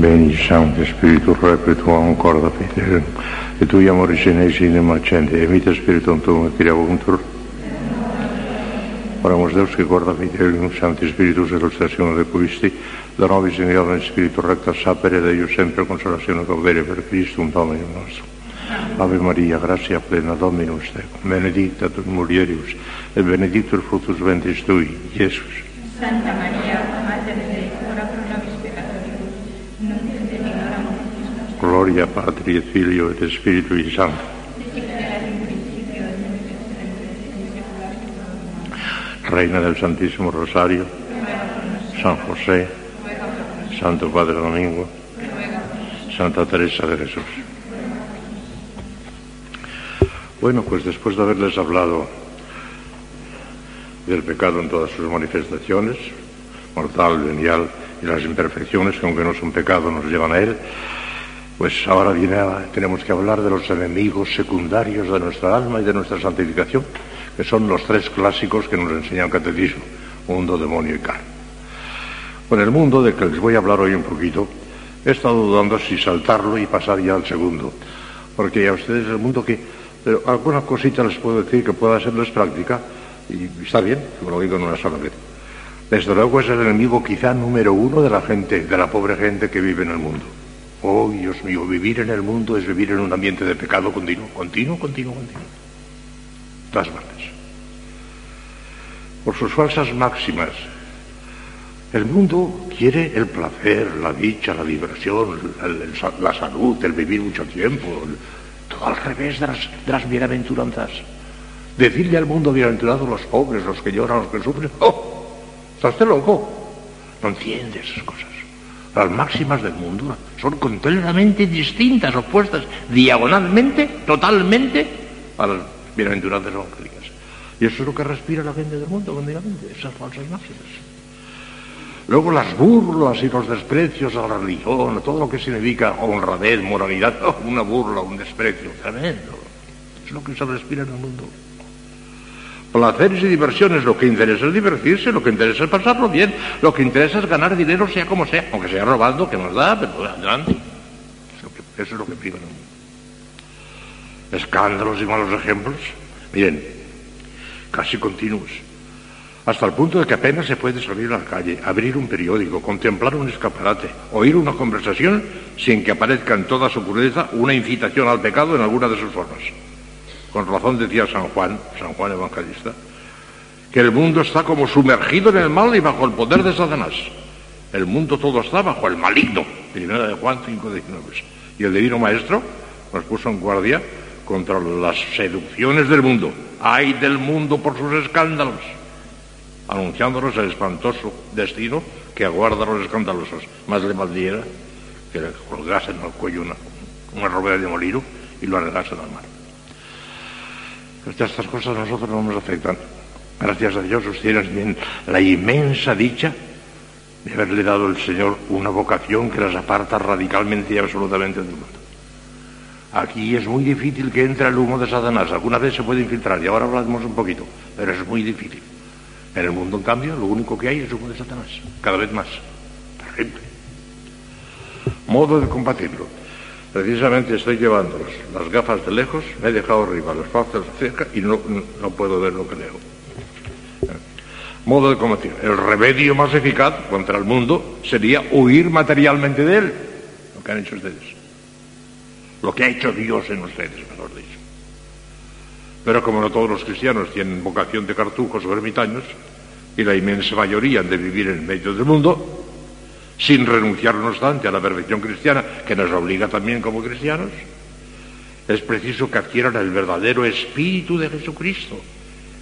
Veni Sancte Spiritus Repertuam corda fidelum, et tui amoris genesi in macente, emite Spiritum tuum et creavuntur. Oramos Deus que corda fidelum, Sancte Spiritus illustrazione de cuisti, da nobis in Dio Spiritu recta sapere Deus sempre consolazione caudere per Christum Dominum nostro. Ave Maria, gratia plena Dominus tecum, benedicta tu mulieribus, et benedictus fructus ventris tui, Iesus. Santa Maria, Gloria Patri Filio et in saecula saeculorum. Reina del Santísimo Rosario, San José, Santo Padre Domingo, Santa Teresa de Jesús. Bueno, pues después de haberles hablado del pecado en todas sus manifestaciones, mortal, venial, y las imperfecciones que aunque no son pecado nos llevan a él, pues ahora viene a- tenemos que hablar de los enemigos secundarios de nuestra alma y de nuestra santificación, que son los tres clásicos que nos enseña el catecismo, mundo, demonio y carne. Con el mundo de que les voy a hablar hoy un poquito, he estado dudando si saltarlo y pasar ya al segundo, porque a ustedes el mundo que, pero alguna cosita les puedo decir que pueda serles práctica, y está bien, me lo digo en una sola vez. Desde luego es el enemigo quizá número uno de la gente, de la pobre gente que vive en el mundo. Oh, Dios mío, vivir en el mundo es vivir en un ambiente de pecado continuo, continuo, continuo, continuo. Todas partes. Por sus falsas máximas. El mundo quiere el placer, la dicha, la diversión, sa- la salud, el vivir mucho tiempo, todo al revés de las, de las bienaventuranzas. Decirle al mundo bienaventurado los pobres, los que lloran, los que sufren. ¡Oh! ¿Está usted loco? No entiende esas cosas. Las máximas del mundo son completamente distintas, opuestas, diagonalmente, totalmente a las bienaventuranzas evangélicas. Y eso es lo que respira la gente del mundo continuamente, esas falsas máximas. Luego las burlas y los desprecios a la religión, todo lo que significa honradez, moralidad, una burla, un desprecio, tremendo. Es lo que se respira en el mundo. Placeres y diversiones, lo que interesa es divertirse, lo que interesa es pasarlo bien, lo que interesa es ganar dinero sea como sea, aunque sea robando, que nos da, pero adelante. Eso, es lo que- priva. Escándalos y malos ejemplos, miren, casi continuos, hasta el punto de que apenas se puede salir a la calle, abrir un periódico, contemplar un escaparate, oír una conversación sin que aparezca en toda su crudeza una incitación al pecado en alguna de sus formas. Con razón decía San Juan, San Juan Evangelista, que el mundo está como sumergido en el mal y bajo el poder de Satanás. El mundo todo está bajo el maligno. Primera de Juan 5.19. Y el divino maestro nos puso en guardia contra las seducciones del mundo. ¡Ay del mundo por sus escándalos! Anunciándonos el espantoso destino que aguarda a los escandalosos. Más le valdría que le colgasen al cuello una, una robera de molino y lo arregasen al mar. Pero estas cosas a nosotros no nos afectan. Gracias a Dios ustedes tienen la inmensa dicha de haberle dado al Señor una vocación que las aparta radicalmente y absolutamente del mundo. Aquí es muy difícil que entre el humo de Satanás. Alguna vez se puede infiltrar y ahora hablamos un poquito, pero es muy difícil. En el mundo, en cambio, lo único que hay es humo de Satanás, cada vez más. Terrible. Modo de combatirlo. Precisamente estoy llevándolos las gafas de lejos, me he dejado arriba fauces de cerca y no, no, no puedo ver lo que leo. Modo de combatir. El remedio más eficaz contra el mundo sería huir materialmente de él, lo que han hecho ustedes. Lo que ha hecho Dios en ustedes, mejor dicho. Pero como no todos los cristianos tienen vocación de cartujos o ermitaños, y la inmensa mayoría han de vivir en medio del mundo, sin renunciar, no obstante, a la perfección cristiana, que nos obliga también como cristianos, es preciso que adquieran el verdadero espíritu de Jesucristo,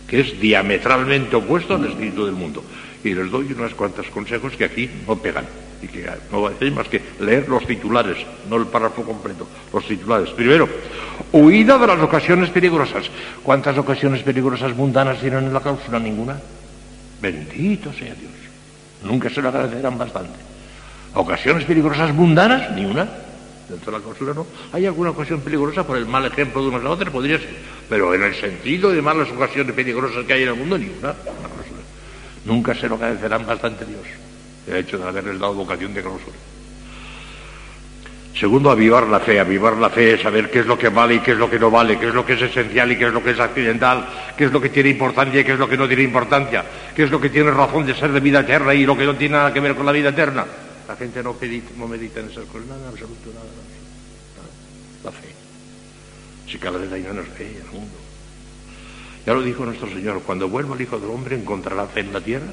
que es diametralmente opuesto al espíritu del mundo. Y les doy unas cuantas consejos que aquí no pegan, y que no decir más que leer los titulares, no el párrafo completo, los titulares. Primero, huida de las ocasiones peligrosas. ¿Cuántas ocasiones peligrosas mundanas tienen en la cláusula? Ninguna. Bendito sea Dios. Nunca se lo agradecerán bastante. Ocasiones peligrosas mundanas, ni una. Dentro de la clausura no. Hay alguna ocasión peligrosa por el mal ejemplo de unos a otros, podría ser. Pero en el sentido de malas ocasiones peligrosas que hay en el mundo, ni una. Nunca se lo agradecerán bastante Dios el hecho de haberles dado vocación de clausura. Segundo, avivar la fe. Avivar la fe es saber qué es lo que vale y qué es lo que no vale, qué es lo que es esencial y qué es lo que es accidental, qué es lo que tiene importancia y qué es lo que no tiene importancia, qué es lo que tiene razón de ser de vida eterna y lo que no tiene nada que ver con la vida eterna. La gente no medita, no medita en esas cosas, nada, absoluto, nada, nada. La fe. Si cada vez hay menos fe en el mundo. Ya lo dijo nuestro Señor, cuando vuelva el Hijo del Hombre encontrará fe en la tierra.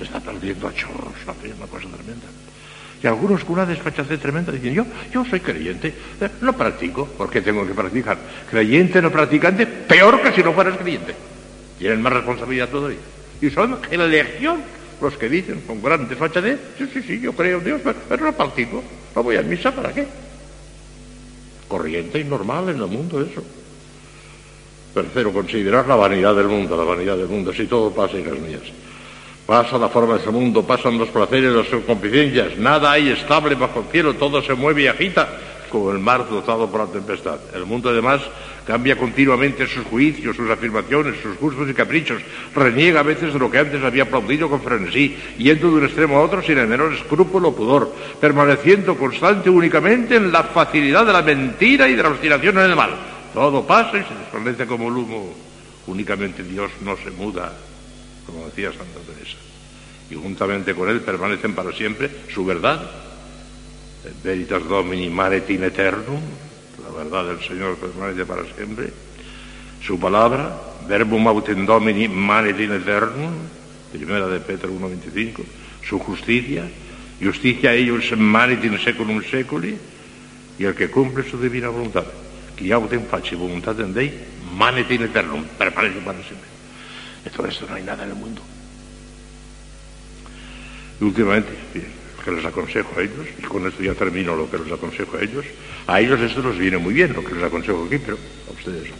Está perdiendo a chorros la fe, una cosa tremenda. Y algunos con una desfachatez tremenda dicen, yo, yo soy creyente, eh, no practico, ¿por qué tengo que practicar? Creyente, no practicante, peor que si no fueras creyente. Tienen más responsabilidad todavía. Y son la legión los que dicen con gran desfachatez, sí, sí, sí, yo creo en Dios, pero, pero no no voy a misa, ¿para qué? Corriente y normal en el mundo eso. Tercero, considerar la vanidad del mundo, la vanidad del mundo, si todo pasa, hijas mías. Pasa la forma de ese mundo, pasan los placeres, las concupiscencias, nada hay estable bajo el cielo, todo se mueve y agita el mar dotado por la tempestad. El mundo además cambia continuamente sus juicios, sus afirmaciones, sus gustos y caprichos, reniega a veces de lo que antes había aplaudido con frenesí, yendo de un extremo a otro sin el menor escrúpulo o pudor, permaneciendo constante únicamente en la facilidad de la mentira y de la obstinación en el mal. Todo pasa y se desvanece como el humo. Únicamente Dios no se muda, como decía Santa Teresa. Y juntamente con Él permanecen para siempre su verdad, Veritas Domini Maret in Eternum, la verdad del Señor permanece para siempre, su palabra, Verbum autem Domini Maret in Eternum, primera de Pedro 1.25, su justicia, justicia ellos manet in seculum seculi, y el que cumple su divina voluntad, que autem faci voluntad en Dei, manet in Eternum, permanece para siempre. De todo esto no hay nada en el mundo. Últimamente, que les aconsejo a ellos, y con esto ya termino lo que les aconsejo a ellos, a ellos esto les viene muy bien, lo que les aconsejo aquí, pero a ustedes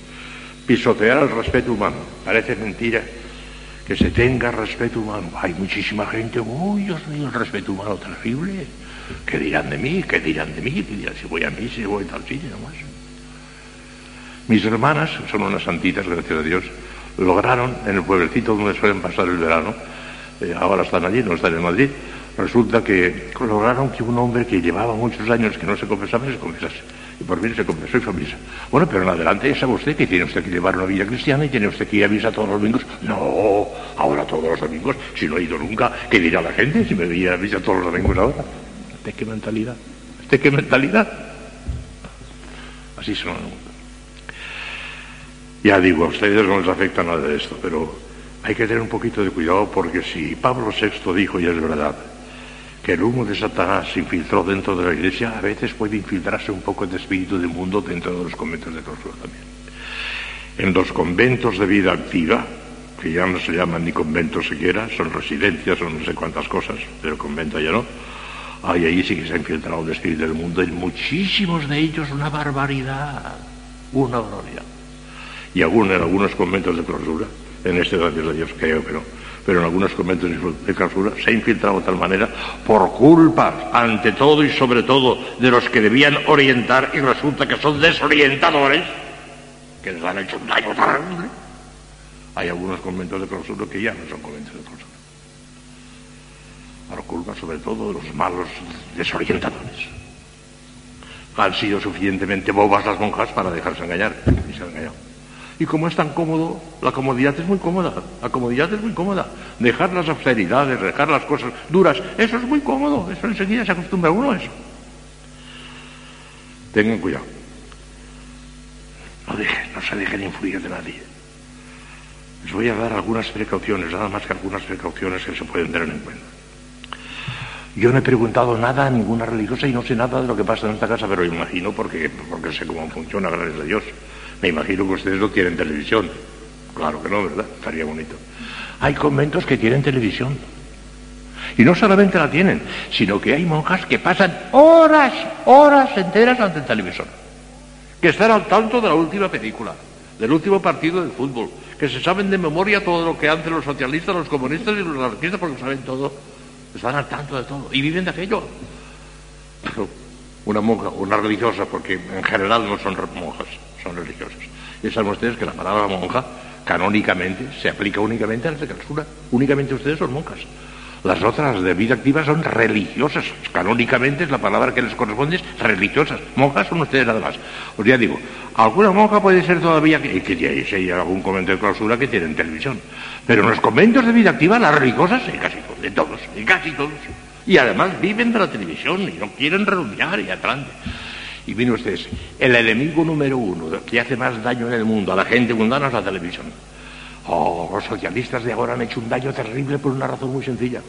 Pisotear el respeto humano. Parece mentira que se tenga respeto humano. Hay muchísima gente, uy, Dios mío, el respeto humano terrible. ¿Qué dirán de mí? ¿Qué dirán de mí? ¿Qué dirán si voy a mí, si voy a tal sitio? Nomás. Mis hermanas, son unas santitas, gracias a Dios, lograron en el pueblecito donde suelen pasar el verano, eh, ahora están allí, no están en Madrid, resulta que lograron que un hombre que llevaba muchos años que no se confesaba se confesase. Y por fin se confesó y fue a misa. Bueno, pero en adelante sabe usted que tiene usted que llevar una vida cristiana y tiene usted que ir a misa todos los domingos. No, ahora todos los domingos, si no he ido nunca, ¿qué dirá la gente si me veía a misa todos los domingos ahora? ¿De qué mentalidad? ¿De qué mentalidad? Así son. Ya digo, a ustedes no les afecta nada de esto, pero hay que tener un poquito de cuidado porque si Pablo VI dijo, y es verdad, que el humo de Satanás se infiltró dentro de la iglesia, a veces puede infiltrarse un poco de espíritu del mundo dentro de los conventos de clausura también. En los conventos de vida activa, que ya no se llaman ni conventos siquiera, son residencias o no sé cuántas cosas, pero convento ya no, ahí, ahí sí que se ha infiltrado el espíritu del mundo, en muchísimos de ellos una barbaridad, una barbaridad. Y aún en algunos conventos de clausura, en este gracias a Dios creo que no, pero en algunos conventos de clausura se ha infiltrado de tal manera por culpa, ante todo y sobre todo, de los que debían orientar y resulta que son desorientadores, que les han hecho un daño terrible. Hay algunos conventos de clausura que ya no son conventos de clausura. Por culpa sobre todo de los malos desorientadores. Han sido suficientemente bobas las monjas para dejarse engañar y se han engañado. Y como es tan cómodo, la comodidad es muy cómoda. La comodidad es muy cómoda. Dejar las austeridades, dejar las cosas duras, eso es muy cómodo. Eso enseguida se acostumbra uno a eso. Tengan cuidado. No, dejen, no se dejen influir de nadie. Les voy a dar algunas precauciones, nada más que algunas precauciones que se pueden tener en cuenta. Yo no he preguntado nada a ninguna religiosa y no sé nada de lo que pasa en esta casa, pero imagino porque, porque sé cómo funciona, gracias a Dios. Me imagino que ustedes no tienen televisión. Claro que no, ¿verdad? Estaría bonito. Hay conventos que tienen televisión. Y no solamente la tienen, sino que hay monjas que pasan horas, horas enteras ante el televisor. Que están al tanto de la última película, del último partido de fútbol, que se saben de memoria todo lo que hacen los socialistas, los comunistas y los anarquistas porque saben todo. Están al tanto de todo y viven de aquello. Una monja, una religiosa, porque en general no son monjas, son religiosas. Y saben ustedes que la palabra monja canónicamente se aplica únicamente a las de clausura. Únicamente ustedes son monjas. Las otras de vida activa son religiosas. Canónicamente es la palabra que les corresponde, es religiosas. Monjas son ustedes nada más. Os ya digo, alguna monja puede ser todavía, que, si hay algún convento de clausura que tienen televisión. Pero en los conventos de vida activa, las religiosas, en casi de todos, en casi todos. Y además viven de la televisión y no quieren renunciar y adelante. Y miren ustedes, el enemigo número uno que hace más daño en el mundo a la gente mundana es la televisión. Oh, los socialistas de ahora han hecho un daño terrible por una razón muy sencilla.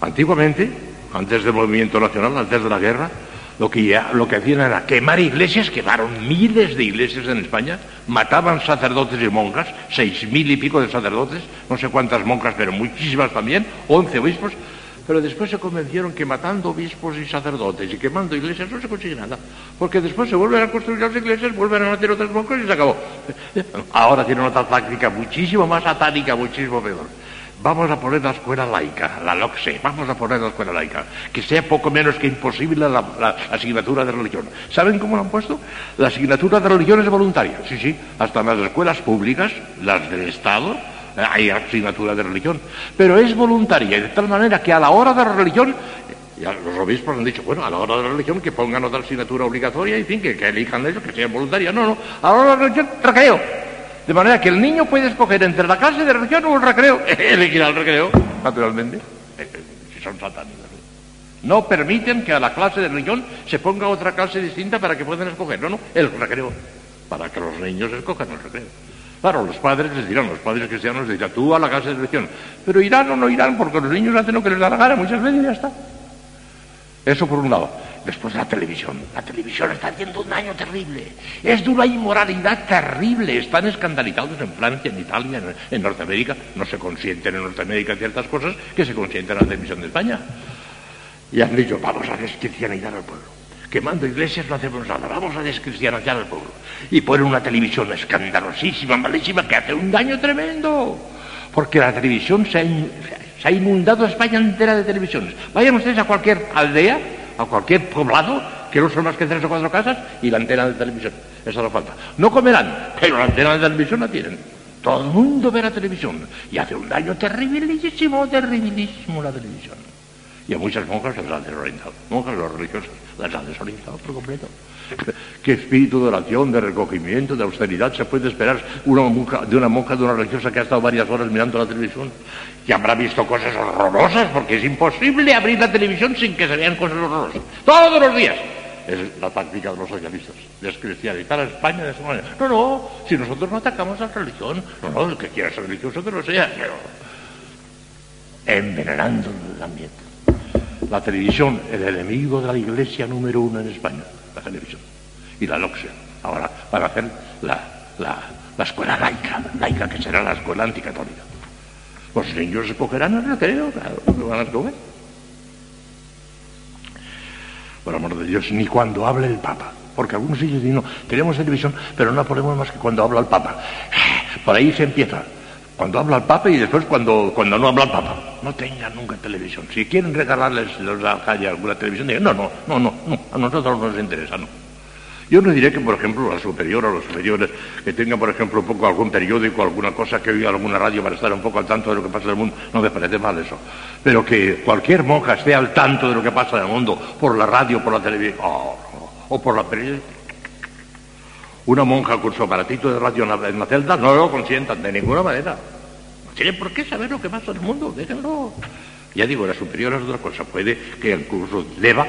Antiguamente, antes del movimiento nacional, antes de la guerra, lo que, lo que hacían era quemar iglesias, quemaron miles de iglesias en España, mataban sacerdotes y monjas, seis mil y pico de sacerdotes, no sé cuántas monjas, pero muchísimas también, once obispos, pero después se convencieron que matando obispos y sacerdotes y quemando iglesias no se consigue nada, porque después se vuelven a construir las iglesias, vuelven a meter otras monjas y se acabó. Ahora tiene otra táctica muchísimo más satánica, muchísimo peor. Vamos a poner la escuela laica, la LOCSE, vamos a poner la escuela laica, que sea poco menos que imposible la, asignatura de religión. ¿Saben cómo lo han puesto? La asignatura de religión es voluntaria, sí, sí, hasta en las escuelas públicas, las del Estado, hay asignatura de religión, pero es voluntaria, de tal manera que a la hora de la religión, ya los obispos han dicho, bueno, a la hora de la religión que pongan otra asignatura obligatoria y fin, que, que elijan ellos, que sea voluntaria. No, no, a la hora de la religión, recreo. De manera que el niño puede escoger entre la clase de religión o el recreo. Elegirá el recreo, naturalmente. Eh, eh, si son satánicos. No permiten que a la clase de religión se ponga otra clase distinta para que puedan escoger. No, no, el recreo. Para que los niños escojan el recreo. Claro, los padres les dirán, los padres cristianos les dirán, tú a la casa de religión. Pero irán o no irán, porque los niños hacen lo que les da la gana muchas veces y ya está. Eso por un lado. Después la televisión. La televisión está haciendo un daño terrible. Es de una inmoralidad terrible. Están escandalizados en Francia, en Italia, en, Norteamérica. No se consienten en Norteamérica ciertas cosas que se consienten en la televisión de España. Y han dicho, vamos a descristianizar al pueblo. Quemando iglesias no hacemos nada. Vamos a descristianizar al pueblo y ponen una televisión escandalosísima, malísima, que hace un daño tremendo. Porque la televisión se ha, inundado España entera de televisiones. Vayan ustedes a cualquier aldea, a cualquier poblado, que no son más que tres o cuatro casas, y la antena de televisión. Eso no falta. No comerán, pero la antena de televisión la tienen. Todo el mundo ve la televisión. Y hace un daño terribilísimo, terribilísimo la televisión. Y a muchas monjas las han desorientado. Monjas, los religiosos, las han desorientado por completo. ¿Qué espíritu de oración, de recogimiento, de austeridad se puede esperar de una monja, de una religiosa que ha estado varias horas mirando la televisión? Y habrá visto cosas horrorosas, porque es imposible abrir la televisión sin que se vean cosas horrorosas. Todos los días. Es la táctica de los socialistas, descristianizar a España de esa manera. No, no, si nosotros no atacamos a la religión, no, no, el que quiera ser religioso que lo sea, pero envenenando el ambiente. La televisión, el enemigo de la iglesia número uno en España la televisión y la LOXE. Ahora van a hacer la, la, escuela laica, laica que será la escuela anticatólica. Los niños escogerán el recreo, claro, lo van a escoger. Por amor de Dios, ni cuando hable el Papa. Porque algunos ellos dicen, no, tenemos televisión, pero no ponemos más que cuando habla el Papa. Por ahí se empieza. Cuando habla el Papa y después cuando, cuando no habla el Papa. No tengan nunca televisión. Si quieren regalarles los calle alguna televisión, digan, no, no, no, no, no, a nosotros no nos interesa, no. Yo no diré que, por ejemplo, la superior o los superiores que tengan, por ejemplo, un poco algún periódico, alguna cosa que oiga alguna radio para estar un poco al tanto de lo que pasa en el mundo, no me parece mal eso. Pero que cualquier monja esté al tanto de lo que pasa en el mundo por la radio, por la televisión, o por la periódica. Una monja con su aparatito de radio en la celda no lo consientan de ninguna manera. No tiene por qué saber lo que pasa en el mundo, déjenlo. Ya digo, la superior es otra cosa. Puede que el curso deba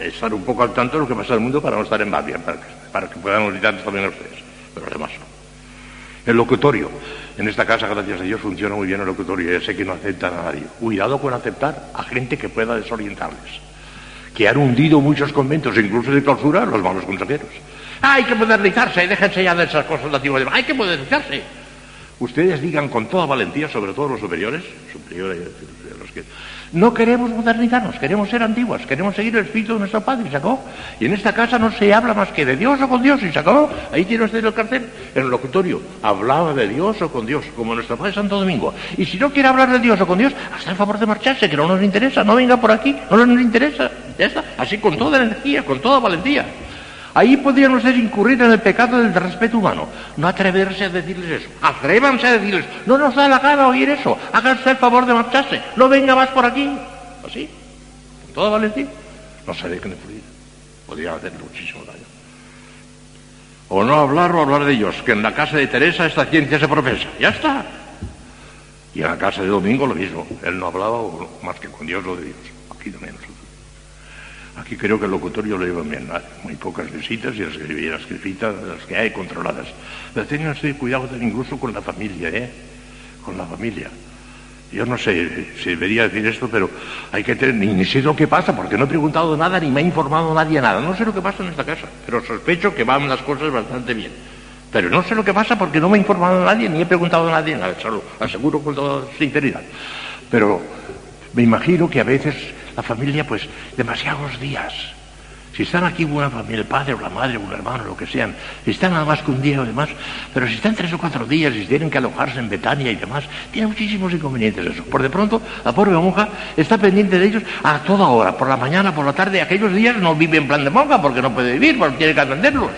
estar un poco al tanto de lo que pasa en el mundo para no estar en babia, para que, puedan auditar también a ustedes. Pero además no. El locutorio. En esta casa, gracias a Dios, funciona muy bien el locutorio. Ya sé que no aceptan a nadie. Cuidado con aceptar a gente que pueda desorientarles. Que han hundido muchos conventos, incluso de clausura, los malos consejeros. Hay que modernizarse, déjense ya de esas cosas antiguas. Hay que modernizarse. Ustedes digan con toda valentía, sobre todo los superiores, superiores los que no queremos modernizarnos, queremos ser antiguas, queremos seguir el espíritu de nuestro Padre, y sacó. Y en esta casa no se habla más que de Dios o con Dios, y sacó. Ahí tiene usted el cartel, en el locutorio. Hablaba de Dios o con Dios, como nuestro Padre Santo Domingo. Y si no quiere hablar de Dios o con Dios, hasta el favor de marcharse, que no nos interesa, no venga por aquí, no nos interesa. Ya está, así con toda energía, con toda valentía. Ahí podrían ustedes incurrir en el pecado del respeto humano. No atreverse a decirles eso. Atrévanse a decirles, no nos da la gana oír eso. Háganse el favor de marcharse. No venga más por aquí. Así. Con toda valentía. No se dejen de fluir. Podrían hacer muchísimo daño. O no hablar o hablar de ellos. Que en la casa de Teresa esta ciencia se profesa. Ya está. Y en la casa de Domingo lo mismo. Él no hablaba más que con Dios lo de. Aquí también nosotros. Aquí creo que el locutorio lo lleva bien, muy pocas visitas y las, las visitas las que hay controladas. Pero tengan cuidado incluso con la familia, ¿eh? Con la familia. Yo no sé si debería decir esto, pero hay que tener, ni, sé lo que pasa, porque no he preguntado nada ni me ha informado nadie nada. No sé lo que pasa en esta casa, pero sospecho que van las cosas bastante bien. Pero no sé lo que pasa porque no me ha informado nadie ni he preguntado a nadie nada, solo aseguro con toda sinceridad. Pero me imagino que a veces la familia, pues, demasiados días. Si están aquí una familia, el padre o la madre o un hermano, lo que sean, si están nada más que un día o demás, pero si están tres o cuatro días y tienen que alojarse en Betania y demás, tiene muchísimos inconvenientes eso. Por de pronto, la pobre monja está pendiente de ellos a toda hora, por la mañana, por la tarde. Aquellos días no vive en plan de monja porque no puede vivir, porque tiene que atenderlos.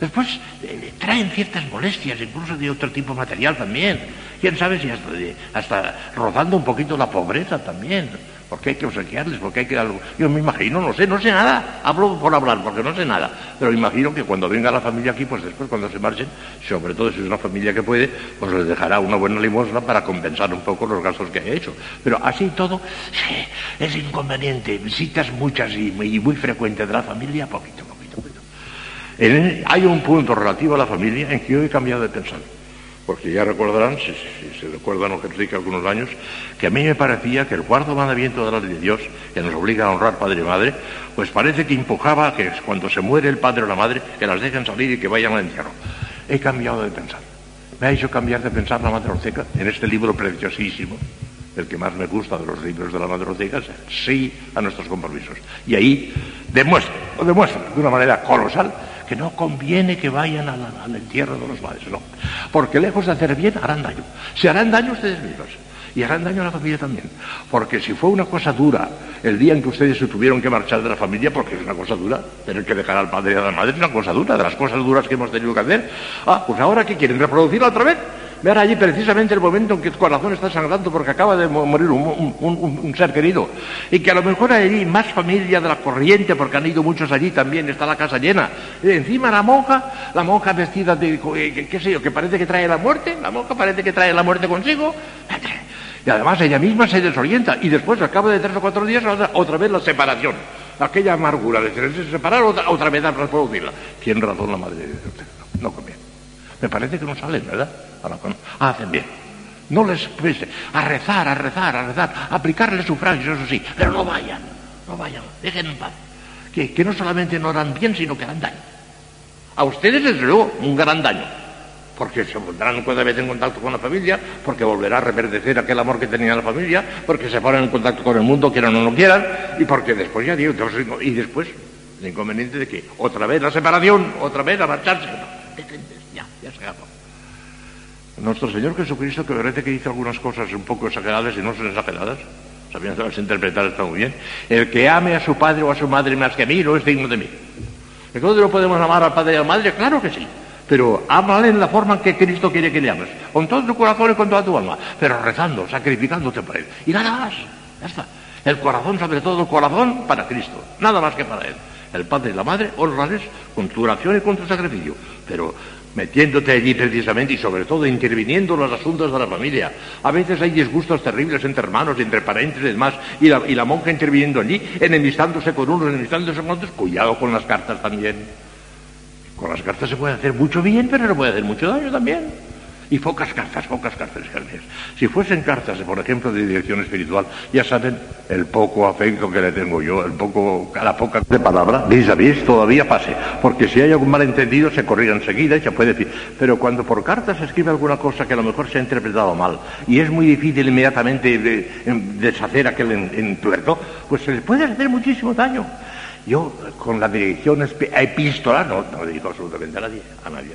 Después eh, traen ciertas molestias, incluso de otro tipo material también. Quién sabe si hasta, hasta rozando un poquito la pobreza también porque hay que obsequiarles, porque hay que algo. Yo me imagino, no sé, no sé nada, hablo por hablar, porque no sé nada, pero imagino que cuando venga la familia aquí, pues después cuando se marchen, sobre todo si es una familia que puede, pues les dejará una buena limosna para compensar un poco los gastos que haya hecho. Pero así todo, es inconveniente, visitas muchas y, muy frecuentes de la familia, poquito, poquito, poquito. hay un punto relativo a la familia en que yo he cambiado de pensar porque ya recordarán, si, se recuerdan lo que algunos años, que a mí me parecía que el cuarto mandamiento de la ley de Dios, que nos obliga a honrar padre y madre, pues parece que empujaba que cuando se muere el padre o la madre, que las dejen salir y que vayan al entierro. He cambiado de pensar. Me ha hecho cambiar de pensar la madre Orteca en este libro preciosísimo, el que más me gusta de los libros de la madre Orteca, sí a nuestros compromisos. Y ahí demuestra, lo demuestra de una manera colosal que no conviene que vayan al, entierro de los padres, no. Porque lejos de hacer bien, harán daño. Se harán daño ustedes mismos. Y harán daño a la familia también. Porque si fue una cosa dura el día en que ustedes se tuvieron que marchar de la familia, porque es una cosa dura, tener que dejar al padre y a la madre es una cosa dura, de las cosas duras que hemos tenido que hacer. Ah, pues ahora que quieren reproducirla otra vez. Ver allí precisamente el momento en que el corazón está sangrando porque acaba de morir un, ser querido. Y que a lo mejor hay allí más familia de la corriente porque han ido muchos allí también, está la casa llena. Y encima la monja, la monja vestida de, eh, qué sé yo, que parece que trae la muerte, la monja parece que trae la muerte consigo. Y además ella misma se desorienta y después, al cabo de tres o cuatro días, otra, vez la separación. Aquella amargura de tenerse separar, otra, otra vez a reproducirla. ¿Quién razón la madre de No, no conviene. Me parece que no salen, ¿verdad? Hacen bien. No les pese a rezar, a rezar, a rezar, a aplicarles sufragios, eso sí, pero no vayan, no vayan, dejen en paz. Que, que no solamente no harán bien, sino que harán daño. A ustedes, desde luego, un gran daño, porque se pondrán cada vez en contacto con la familia, porque volverá a reverdecer aquel amor que tenía la familia, porque se ponen en contacto con el mundo, quieran o no quieran, y porque después ya digo, y después el inconveniente de que otra vez la separación, otra vez a marcharse. Ya, ya se acabó. Nuestro Señor Jesucristo, que parece que dice algunas cosas un poco exageradas y no son exageradas, sabiéndolas interpretar está muy bien, el que ame a su padre o a su madre más que a mí no es digno de mí. ¿Entonces no podemos amar al padre y a la madre? Claro que sí. Pero ámale en la forma en que Cristo quiere que le ames. Con todo tu corazón y con toda tu alma. Pero rezando, sacrificándote por Él. Y nada más. Ya está. El corazón, sobre todo el corazón, para Cristo. Nada más que para Él. El padre y la madre, honrales con tu oración y con tu sacrificio. Pero metiéndote allí precisamente y sobre todo interviniendo en los asuntos de la familia. A veces hay disgustos terribles entre hermanos, entre parientes y demás, y la, monja interviniendo allí, enemistándose con unos, enemistándose con otros. Cuidado con las cartas también. Con las cartas se puede hacer mucho bien, pero no puede hacer mucho daño también. Y pocas cartas, pocas cartas, Germés. Si fuesen cartas, por ejemplo, de dirección espiritual, ya saben el poco afecto que le tengo yo, el poco, la poca de palabra, vis a vis, todavía pase. Porque si hay algún malentendido, se corrige enseguida y se puede decir. Pero cuando por cartas se escribe alguna cosa que a lo mejor se ha interpretado mal, y es muy difícil inmediatamente deshacer aquel entuerto, pues se le puede hacer muchísimo daño. Yo, con la dirección epistolar, no, no dirijo absolutamente a nadie, a nadie.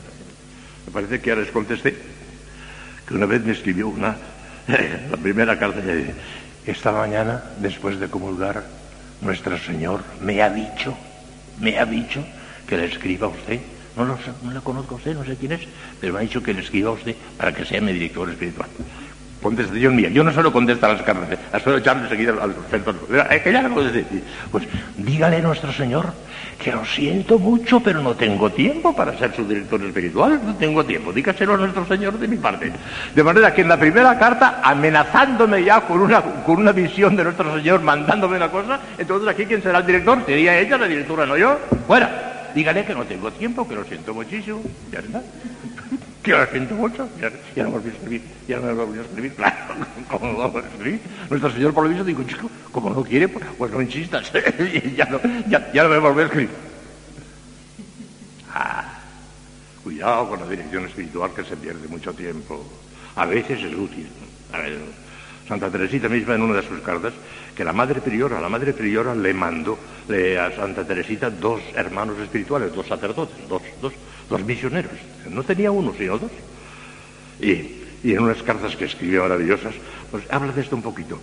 Me parece que ya les contesté que una vez me escribió una, la primera carta, esta mañana, después de comulgar, nuestro Señor me ha dicho, me ha dicho que le escriba a usted. No, lo, no la conozco a usted, no sé quién es, pero me ha dicho que le escriba a usted para que sea mi director espiritual. Contestación mía. Yo no solo contesto a las cartas, eh, las suelo echar enseguida al respecto. Es que ya lo. Pues dígale a nuestro Señor que lo siento mucho, pero no tengo tiempo para ser su director espiritual. No tengo tiempo. Dígaselo a nuestro Señor de mi parte. De manera que en la primera carta, amenazándome ya con una, con una visión de nuestro Señor, mandándome una cosa, entonces aquí quién será el director? Sería ella la directora, no yo. Fuera. Dígale que no tengo tiempo, que lo siento muchísimo. Ya está. Que lo siento mucho. Ya, ya no volví a escribir. Ya no a escribir. Claro, ¿cómo no vamos a escribir? Nuestro Señor, por lo visto, digo, chico, como no quiere, pues, pues no insistas. ya, no, ya, ya no me volví a escribir. Ah, cuidado con la dirección espiritual que se pierde mucho tiempo. A veces es útil. A ver, Santa Teresita misma en una de sus cartas, que la madre priora, la madre priora le mandó a Santa Teresita dos hermanos espirituales, dos sacerdotes, dos, dos, dos misioneros. No tenía uno, sino dos. Y, y en unas cartas que escribió maravillosas, pues habla de esto un poquito.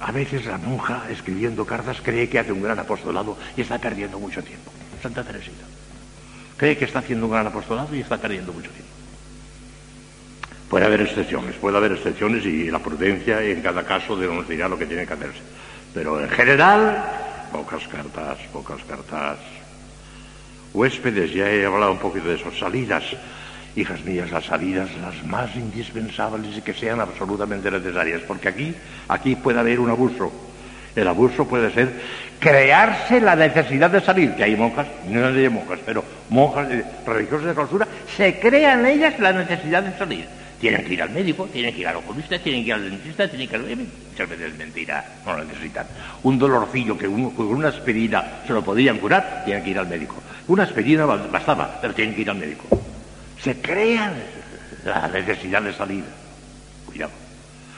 A veces la monja, escribiendo cartas, cree que hace un gran apostolado y está perdiendo mucho tiempo. Santa Teresita. Cree que está haciendo un gran apostolado y está perdiendo mucho tiempo. Puede haber excepciones, puede haber excepciones y la prudencia en cada caso nos dirá lo que tiene que hacerse. Pero en general, pocas cartas, pocas cartas. Huéspedes, ya he hablado un poquito de eso. Salidas, hijas mías, las salidas las más indispensables y que sean absolutamente necesarias, porque aquí, aquí puede haber un abuso. El abuso puede ser crearse la necesidad de salir, que hay monjas, no hay monjas, pero monjas religiosas de clausura, se crean ellas la necesidad de salir tienen que ir al médico, tienen que ir al oculista, tienen que ir al dentista, tienen que ir al... Muchas veces es mentira, no lo necesitan. Un dolorcillo que con una aspirina se lo podían curar, tienen que ir al médico. Una aspirina bastaba, pero tienen que ir al médico. Se crean la necesidad de salir. Cuidado.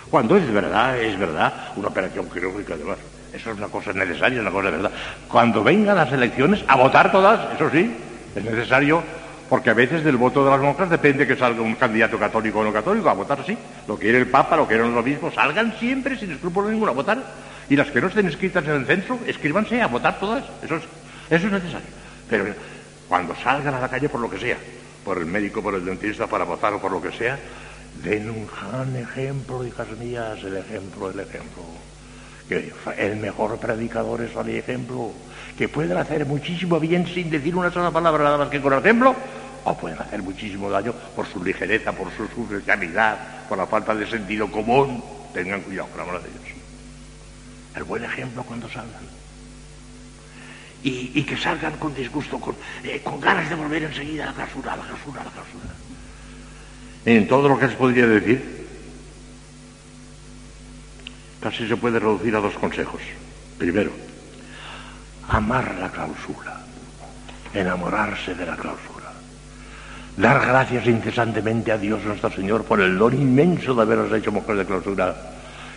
Cuando es verdad, es verdad, una operación quirúrgica además. Eso es una cosa necesaria, una cosa de verdad. Cuando vengan las elecciones, a votar todas, eso sí, es necesario porque a veces del voto de las monjas depende que salga un candidato católico o no católico a votar sí. Lo quiere el Papa, lo quieren los obispos, salgan siempre sin escrúpulo ninguno a votar. Y las que no estén escritas en el censo, escríbanse a votar todas. Eso es, eso es necesario. Pero cuando salgan a la calle por lo que sea, por el médico, por el dentista, para votar o por lo que sea, den un gran ejemplo, hijas mías, el ejemplo, el ejemplo. Que el mejor predicador es el ejemplo que pueden hacer muchísimo bien sin decir una sola palabra nada más que con el ejemplo, o pueden hacer muchísimo daño por su ligereza, por su superficialidad, por la falta de sentido común. Tengan cuidado, por amor de Dios. El buen ejemplo cuando salgan. Y, que salgan con disgusto, con, eh, con, ganas de volver enseguida a la clausura, a la clausura, a la clausura. En todo lo que se podría decir, casi se puede reducir a dos consejos. Primero, amar la clausura, enamorarse de la clausura, dar gracias incesantemente a Dios nuestro Señor por el don inmenso de haberos hecho mujer de clausura.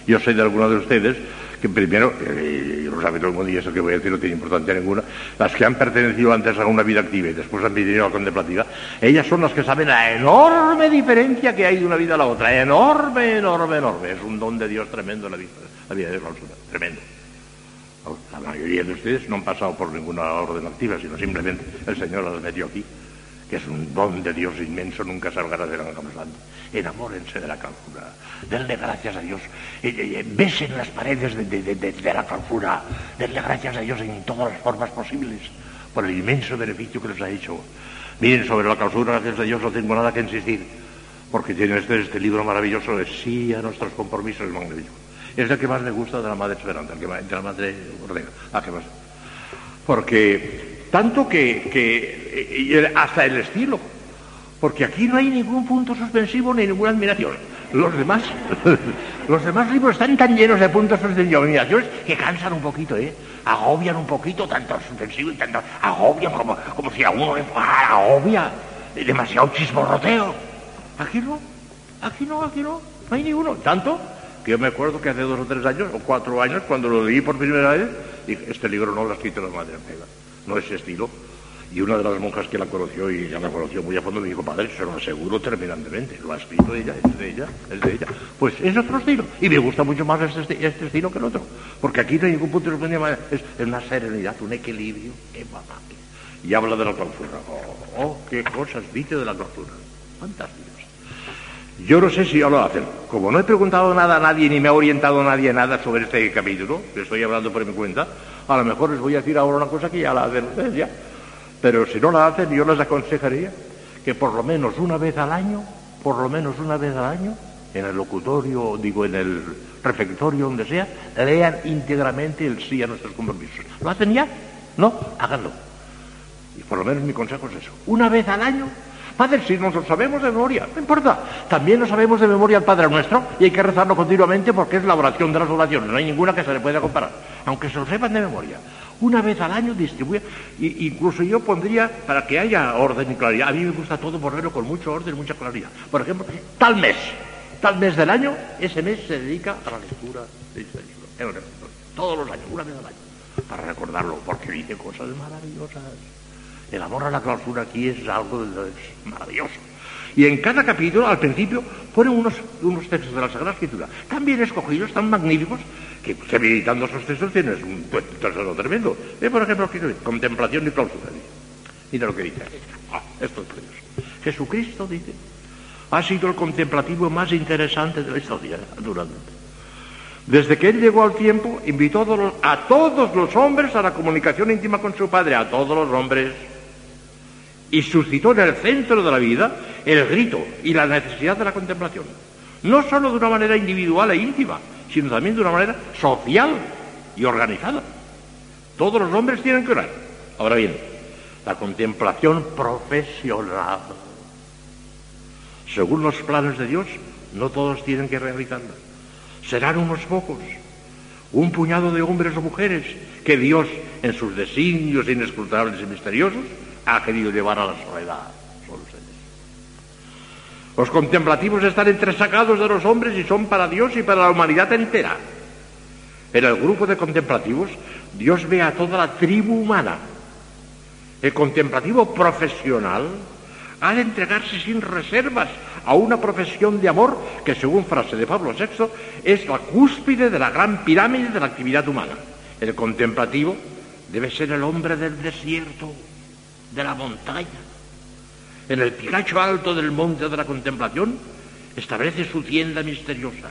Yo sé de algunos de ustedes que primero, eh, y lo sabe todo el mundo y eso que voy a decir no tiene importancia ninguna, las que han pertenecido antes a una vida activa y después han venido a la contemplativa, ellas son las que saben la enorme diferencia que hay de una vida a la otra, enorme, enorme, enorme. Es un don de Dios tremendo la vida, la vida de clausura, tremendo. La mayoría de ustedes no han pasado por ninguna orden activa, sino simplemente el Señor las metió aquí, que es un don de Dios inmenso, nunca salgará de la Santo. Enamórense de la clausura, denle gracias a Dios, besen las paredes de, la clausura, denle gracias a Dios en todas las formas posibles por el inmenso beneficio que les ha hecho. Miren, sobre la clausura, gracias a Dios, no tengo nada que insistir, porque tiene este, este libro maravilloso de sí a nuestros compromisos magníficos es el que más me gusta de la Madre Esperanza, el que de la Madre Ortega. Ah, más? Porque tanto que, hasta el estilo, porque aquí no hay ningún punto suspensivo ni ninguna admiración. Los demás, los demás libros están tan llenos de puntos suspensivos y admiraciones que cansan un poquito, ¿eh? Agobian un poquito, tanto suspensivo y tanto agobian como, como si a uno le agobia demasiado chismorroteo. Aquí no, aquí no, aquí no, no hay ninguno. Tanto yo me acuerdo que hace dos o tres años, o cuatro años, cuando lo leí por primera vez, dije, este libro no lo ha escrito la madre Ortega, no es estilo. Y una de las monjas que la conoció, y ya la conoció muy a fondo, me dijo, padre, se lo aseguro terminantemente, lo ha escrito ella, es de ella, es de ella. Pues es otro estilo, y me gusta mucho más este, este estilo que el otro, porque aquí no hay ningún punto de es, es una serenidad, un equilibrio, y habla de la clausura. Oh, qué cosas dice de la clausura. Fantásticas. Yo no sé si ya lo hacen. Como no he preguntado nada a nadie ni me ha orientado nadie nada sobre este capítulo, que estoy hablando por mi cuenta, a lo mejor les voy a decir ahora una cosa que ya la hacen ya. Pero si no la hacen, yo les aconsejaría que por lo menos una vez al año, por lo menos una vez al año, en el locutorio, digo, en el refectorio, donde sea, lean íntegramente el sí a nuestros compromisos. ¿Lo hacen ya? No, háganlo. Y por lo menos mi consejo es eso. Una vez al año, Padre, si nos lo sabemos de memoria, no importa. También lo sabemos de memoria al Padre nuestro y hay que rezarlo continuamente porque es la oración de las oraciones. No hay ninguna que se le pueda comparar, aunque se lo sepan de memoria. Una vez al año distribuye, incluso yo pondría, para que haya orden y claridad, a mí me gusta todo ponerlo con mucho orden y mucha claridad. Por ejemplo, tal mes, tal mes del año, ese mes se dedica a la lectura de este libro. Todos los años, una vez al año, para recordarlo, porque dice cosas maravillosas. El amor a la clausura aquí es algo maravilloso. Y en cada capítulo, al principio, ponen unos, unos textos de la Sagrada Escritura tan bien escogidos, tan magníficos, que se meditando esos textos tienes un tesoro tremendo. por ejemplo, contemplación y clausura. Mira lo que dice. Ah, esto es precioso. Jesucristo dice, ha sido el contemplativo más interesante de la historia, naturalmente. Desde que él llegó al tiempo, invitó a todos los hombres a la comunicación íntima con su Padre, a todos los hombres, y suscitó en el centro de la vida el grito y la necesidad de la contemplación. No solo de una manera individual e íntima, sino también de una manera social y organizada. Todos los hombres tienen que orar. Ahora bien, la contemplación profesional. Según los planes de Dios, no todos tienen que realizarla. Serán unos pocos, un puñado de hombres o mujeres que Dios, en sus designios inescrutables y misteriosos, ha querido llevar a la soledad. Los contemplativos están entresacados de los hombres y son para Dios y para la humanidad entera. En el grupo de contemplativos, Dios ve a toda la tribu humana. El contemplativo profesional ha de entregarse sin reservas a una profesión de amor que, según frase de Pablo VI, es la cúspide de la gran pirámide de la actividad humana. El contemplativo debe ser el hombre del desierto, de la montaña, en el picacho alto del monte de la contemplación, establece su tienda misteriosa,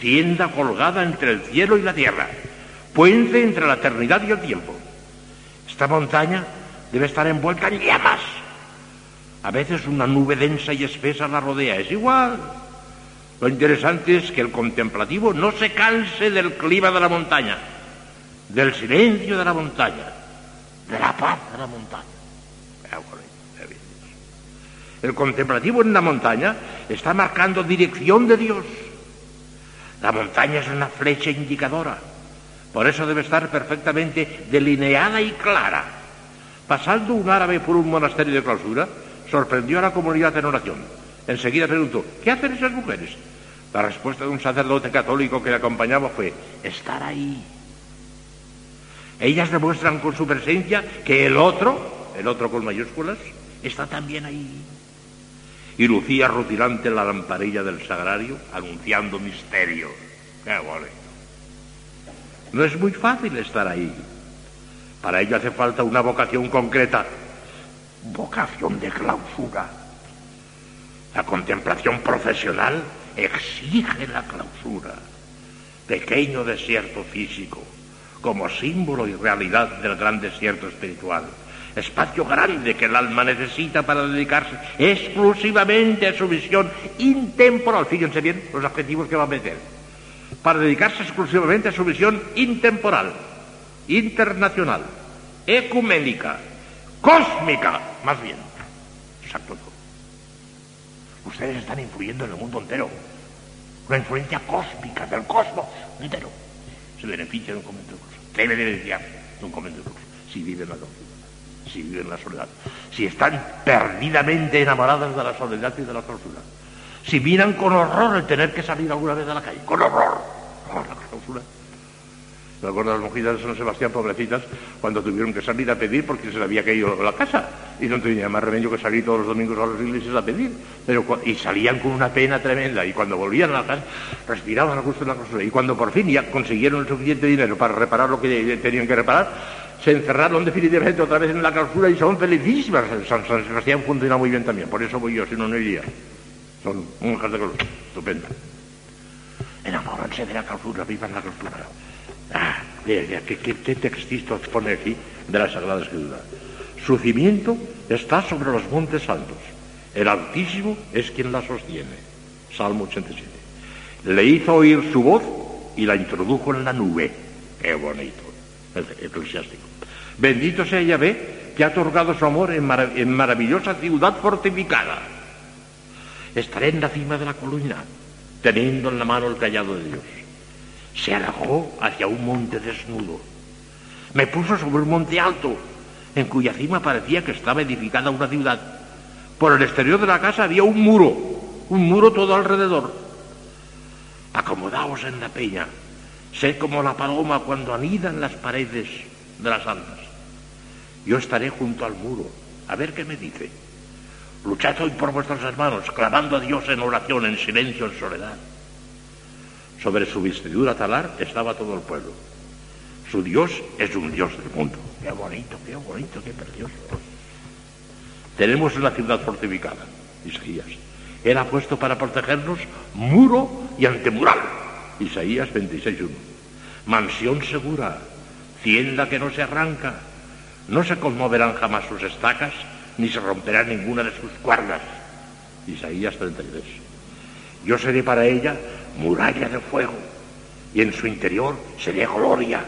tienda colgada entre el cielo y la tierra, puente entre la eternidad y el tiempo. Esta montaña debe estar envuelta en llamas. A veces una nube densa y espesa la rodea. Es igual. Lo interesante es que el contemplativo no se canse del clima de la montaña, del silencio de la montaña, de la paz de la montaña. El contemplativo en la montaña está marcando dirección de Dios. La montaña es una flecha indicadora. Por eso debe estar perfectamente delineada y clara. Pasando un árabe por un monasterio de clausura, sorprendió a la comunidad en oración. Enseguida preguntó, ¿qué hacen esas mujeres? La respuesta de un sacerdote católico que le acompañaba fue, estar ahí. Ellas demuestran con su presencia que el otro, el otro con mayúsculas, está también ahí y lucía rutilante la lamparilla del sagrario anunciando misterios. ¡Qué bonito! No es muy fácil estar ahí. Para ello hace falta una vocación concreta, vocación de clausura. La contemplación profesional exige la clausura. Pequeño desierto físico, como símbolo y realidad del gran desierto espiritual espacio grande que el alma necesita para dedicarse exclusivamente a su visión intemporal. Fíjense bien los adjetivos que va a meter. Para dedicarse exclusivamente a su visión intemporal, internacional, ecuménica, cósmica, más bien. Exacto. Ustedes están influyendo en el mundo entero. Una influencia cósmica del cosmos entero. Se beneficia de un convento de curso. Debe beneficiarse de un convento de curso si vive en la doctrina si viven la soledad, si están perdidamente enamoradas de la soledad y de la clausura, si miran con horror el tener que salir alguna vez a la calle, con horror, la clausura. Me acuerdo de las monjitas de San Sebastián, pobrecitas, cuando tuvieron que salir a pedir porque se le había caído la casa y no tenía más remedio que salir todos los domingos a las iglesias a pedir. Pero, y salían con una pena tremenda y cuando volvían a la casa respiraban a gusto de la clausura. Y cuando por fin ya consiguieron el suficiente dinero para reparar lo que tenían que reparar, se encerraron definitivamente otra vez en la clausura y son felicísimas. San, San Sebastián funciona muy bien también, por eso voy yo, si no, no iría. Son monjas de clausura, estupendo. Enamóranse de la clausura, vivan la clausura. Ah, ¿qué, qué, qué textito pone aquí de la Sagrada Escritura? Su cimiento está sobre los montes altos. El Altísimo es quien la sostiene. Salmo 87. Le hizo oír su voz y la introdujo en la nube. Qué bonito. Eclesiástico. Bendito sea Yahvé que ha otorgado su amor en, maravillosa ciudad fortificada. Estaré en la cima de la columna, teniendo en la mano el callado de Dios. Se alejó hacia un monte desnudo. Me puso sobre un monte alto, en cuya cima parecía que estaba edificada una ciudad. Por el exterior de la casa había un muro, un muro todo alrededor. Acomodaos en la peña, sé como la paloma cuando anida en las paredes de las almas. Yo estaré junto al muro, a ver qué me dice. Luchad hoy por vuestros hermanos, clamando a Dios en oración, en silencio, en soledad. Sobre su vestidura talar estaba todo el pueblo. Su Dios es un Dios del mundo. Qué bonito, qué bonito, qué precioso. Tenemos una ciudad fortificada, Isaías. Él ha puesto para protegernos muro y antemural. Isaías 26.1. Mansión segura, tienda que no se arranca. No se conmoverán jamás sus estacas, ni se romperá ninguna de sus cuerdas. Isaías 33. Yo seré para ella muralla de fuego, y en su interior seré gloria.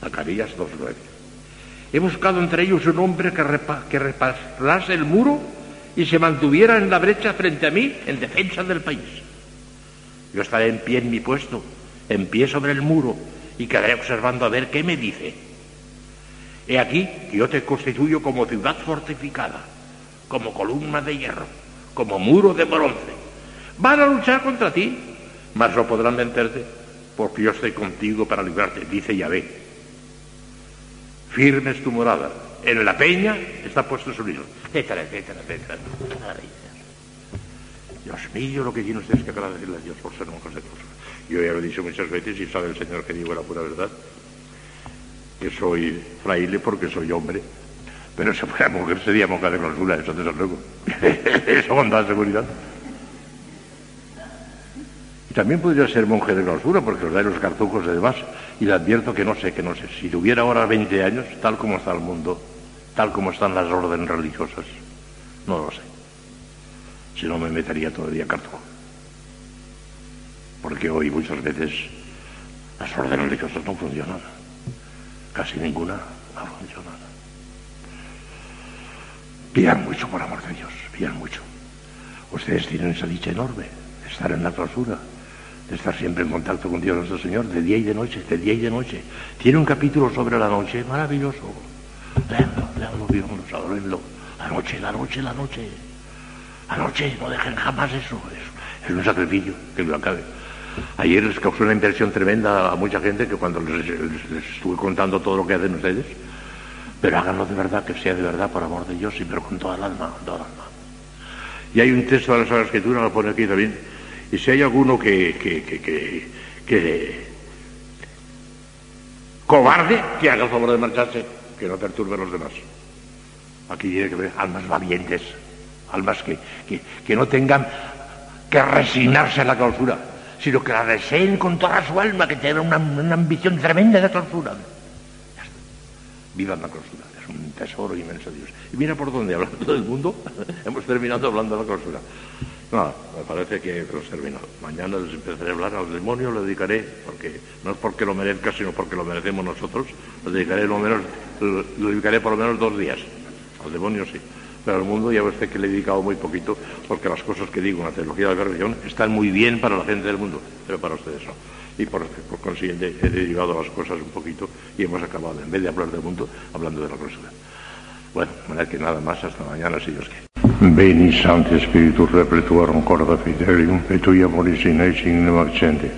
Zacarías 2.9. He buscado entre ellos un hombre que, repa que repasase el muro y se mantuviera en la brecha frente a mí en defensa del país. Yo estaré en pie en mi puesto, en pie sobre el muro, y quedaré observando a ver qué me dice. He aquí que yo te constituyo como ciudad fortificada, como columna de hierro, como muro de bronce. Van a luchar contra ti, mas no podrán vencerte, porque yo estoy contigo para librarte, dice Yahvé. Firme es tu morada. En la peña está puesto su libro, etcétera, etcétera, etcétera. Dios mío, lo que tienen ustedes que agradecerle a Dios por ser monjas de Dios. Yo ya lo he dicho muchas veces y sabe el Señor que digo la pura verdad, que soy fraile porque soy hombre, pero si fuera mujer sería monja de clausura, eso desde luego. eso con toda seguridad. También podría ser monje de clausura porque os da los cartucos y demás. Y le advierto que no sé, que no sé. Si tuviera ahora 20 años, tal como está el mundo, tal como están las órdenes religiosas, no lo sé. Si no me metería todavía cartuco. Porque hoy muchas veces las órdenes religiosas no funcionan. Casi ninguna no funciona. Pidan mucho por amor de Dios, pidan mucho. Ustedes tienen esa dicha enorme, estar en la clausura, de estar siempre en contacto con Dios nuestro Señor, de día y de noche, de día y de noche. Tiene un capítulo sobre la noche maravilloso. Leanlo, leanlo, vívanlo, adorenlo. La noche, la noche, la noche. La noche, no dejen jamás eso. Es, es un sacrificio que lo acabe. Ayer les causó una impresión tremenda a mucha gente que cuando les, estuve contando todo lo que hacen ustedes, pero háganlo de verdad, que sea de verdad por amor de Dios y pero con toda el alma, con toda el alma. Y hay un texto de la Sagrada Escritura, lo pone aquí también, y si hay alguno que, que, que, que, que cobarde, que haga el favor de marcharse, que no perturbe a los demás. Aquí tiene que ver almas valientes, almas que, que, que no tengan que resignarse a la clausura, sino que la deseen con toda su alma, que tengan una, una ambición tremenda de clausura. Vivan la clausura, es un tesoro inmenso de Dios. Y mira por dónde, hablando del mundo, hemos terminado hablando de la clausura. No, me parece que hemos terminado. Mañana les empezaré a hablar al demonio, le dedicaré, porque no es porque lo merezca, sino porque lo merecemos nosotros, le dedicaré, lo menos, le dedicaré por lo menos dos días. Al demonio sí. Pero al mundo ya usted que le he dedicado muy poquito, porque las cosas que digo en la teología de la religión están muy bien para la gente del mundo, pero para ustedes no. Y por, por consiguiente he derivado las cosas un poquito y hemos acabado, en vez de hablar del mundo, hablando de la clausura. Bueno, manera que nada más, hasta mañana si Dios quiere. Veni Sancte Spiritus repletuarum corda fidelium, et tui amoris in eis in accente,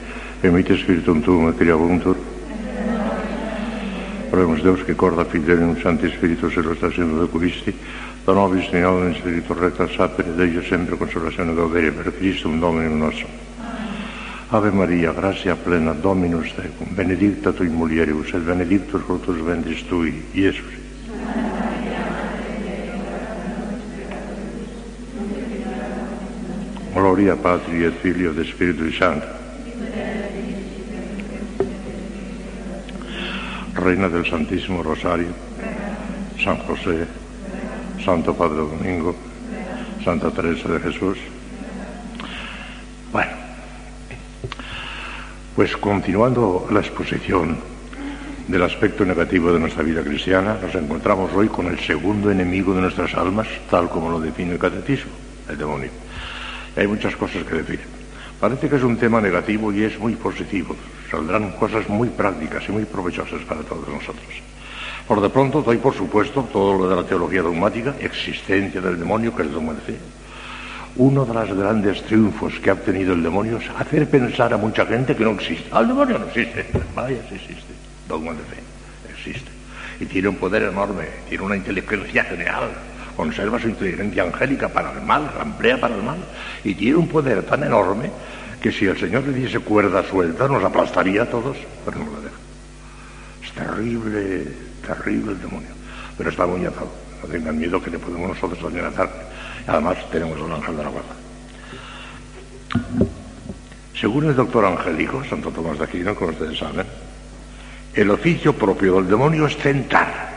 emite Spiritum tuum et creabuntur. Oremus Deus que corda fidelium Sancte Spiritus illustrationem de Christi, da nobis in autem Spiritus recta sapere, Deo sempre consolazione gaudere per Christum Dominum nostrum. Ave María, gracia plena, Dominus tecum, benedicta tu in mulieribus, et benedictus fructus ventris tui, Iesus. Gloria Patri et Filio et Spiritus Sancto. Reina del Santísimo Rosario, San José, Santo Padre Domingo, Santa Teresa de Jesús. Bueno, pues continuando la exposición del aspecto negativo de nuestra vida cristiana, nos encontramos hoy con el segundo enemigo de nuestras almas, tal como lo define el catecismo, el demonio. Y hay muchas cosas que decir. Parece que es un tema negativo y es muy positivo. Saldrán cosas muy prácticas y muy provechosas para todos nosotros. Por de pronto doy por supuesto todo lo de la teología dogmática, existencia del demonio, que es dogma de fe. Uno de los grandes triunfos que ha obtenido el demonio es hacer pensar a mucha gente que no existe. Ah, el demonio no existe. Vaya, sí existe. Dogma de fe. Existe. Y tiene un poder enorme, tiene una inteligencia genial. Conserva su inteligencia angélica para el mal, la emplea para el mal. Y tiene un poder tan enorme que si el Señor le diese cuerda suelta nos aplastaría a todos, pero no la deja. Es terrible terrible el demonio, pero está muy atado. No tengan miedo que le podemos nosotros también atar. Además tenemos el ángel de la guarda. Según el doctor angélico, Santo Tomás de Aquino, como ustedes saben, el oficio propio del demonio es tentar.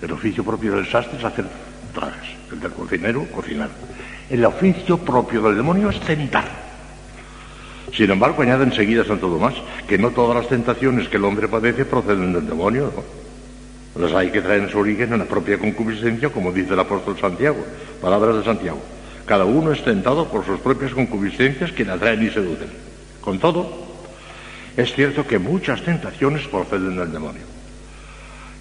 El oficio propio del sastre es hacer trajes. El del cocinero, cocinar. El oficio propio del demonio es tentar. Sin embargo, añade enseguida Santo Tomás que no todas las tentaciones que el hombre padece proceden del demonio. Las hay que traen su origen en la propia concupiscencia, como dice el apóstol Santiago, palabras de Santiago. Cada uno es tentado por sus propias concupiscencias que le atraen y seducen. Con todo, es cierto que muchas tentaciones proceden del demonio.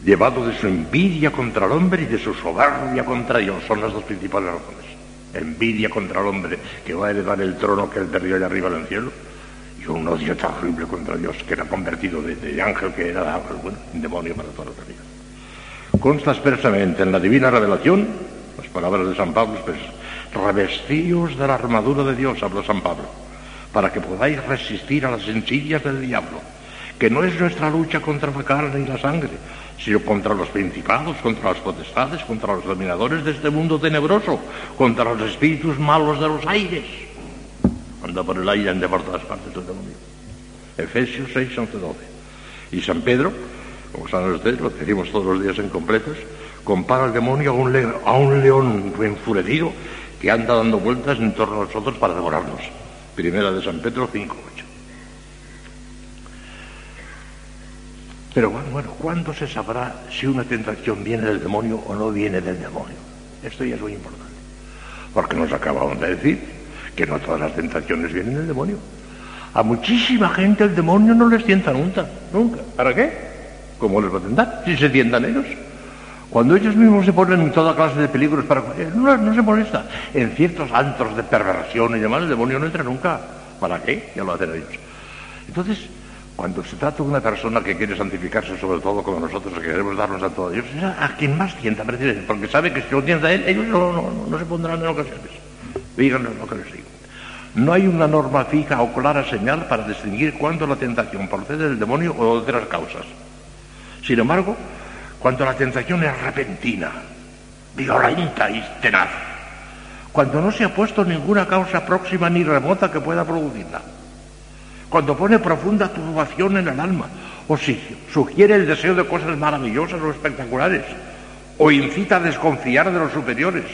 Llevado de su envidia contra el hombre y de su soberbia contra Dios, son las dos principales razones envidia contra el hombre que va a heredar el trono que él perdió allá arriba en el cielo, y un odio terrible contra Dios que era convertido de, ángel que era bueno, un demonio para toda la vida. Consta expresamente en la divina revelación, las palabras de San Pablo expresas, revestíos de la armadura de Dios, habló San Pablo, para que podáis resistir a las sencillas del diablo, que no es nuestra lucha contra la carne y la sangre, sino contra los principados, contra las potestades, contra los dominadores de este mundo tenebroso, contra los espíritus malos de los aires. Anda por el aire, anda por todas partes del demonio. Efesios 6, 11, 12. Y San Pedro, como saben ustedes, lo decimos todos los días en completos, compara al demonio a un, león, a un león enfurecido que anda dando vueltas en torno a nosotros para devorarnos. Primera de San Pedro 5, 8. Pero bueno, bueno, ¿cuándo se sabrá si una tentación viene del demonio o no viene del demonio? Esto ya es muy importante. Porque nos acabamos de decir que no todas las tentaciones vienen del demonio. A muchísima gente el demonio no les tienta nunca, nunca. ¿Para qué? ¿Cómo les va a tentar? Si se tientan ellos. Cuando ellos mismos se ponen en toda clase de peligros para... No, no se molesta. En ciertos antros de perversión y demás, el demonio no entra nunca. ¿Para qué? Ya lo hacen ellos. Entonces, cuando se trata de una persona que quiere santificarse, sobre todo como nosotros que queremos darnos a todos Dios, a quien más tienta, porque sabe que si lo tienta él, ellos no, se pondrán en ocasiones. Díganle lo que les digo. No hay una norma fija o clara señal para distinguir cuándo la tentación procede del demonio o de otras causas. Sin embargo, cuando la tentación es repentina, violenta y tenaz, cuando no se ha puesto ninguna causa próxima ni remota que pueda producirla, cuando pone profunda turbación en el alma, o si sugiere el deseo de cosas maravillosas o espectaculares, o incita a desconfiar de los superiores,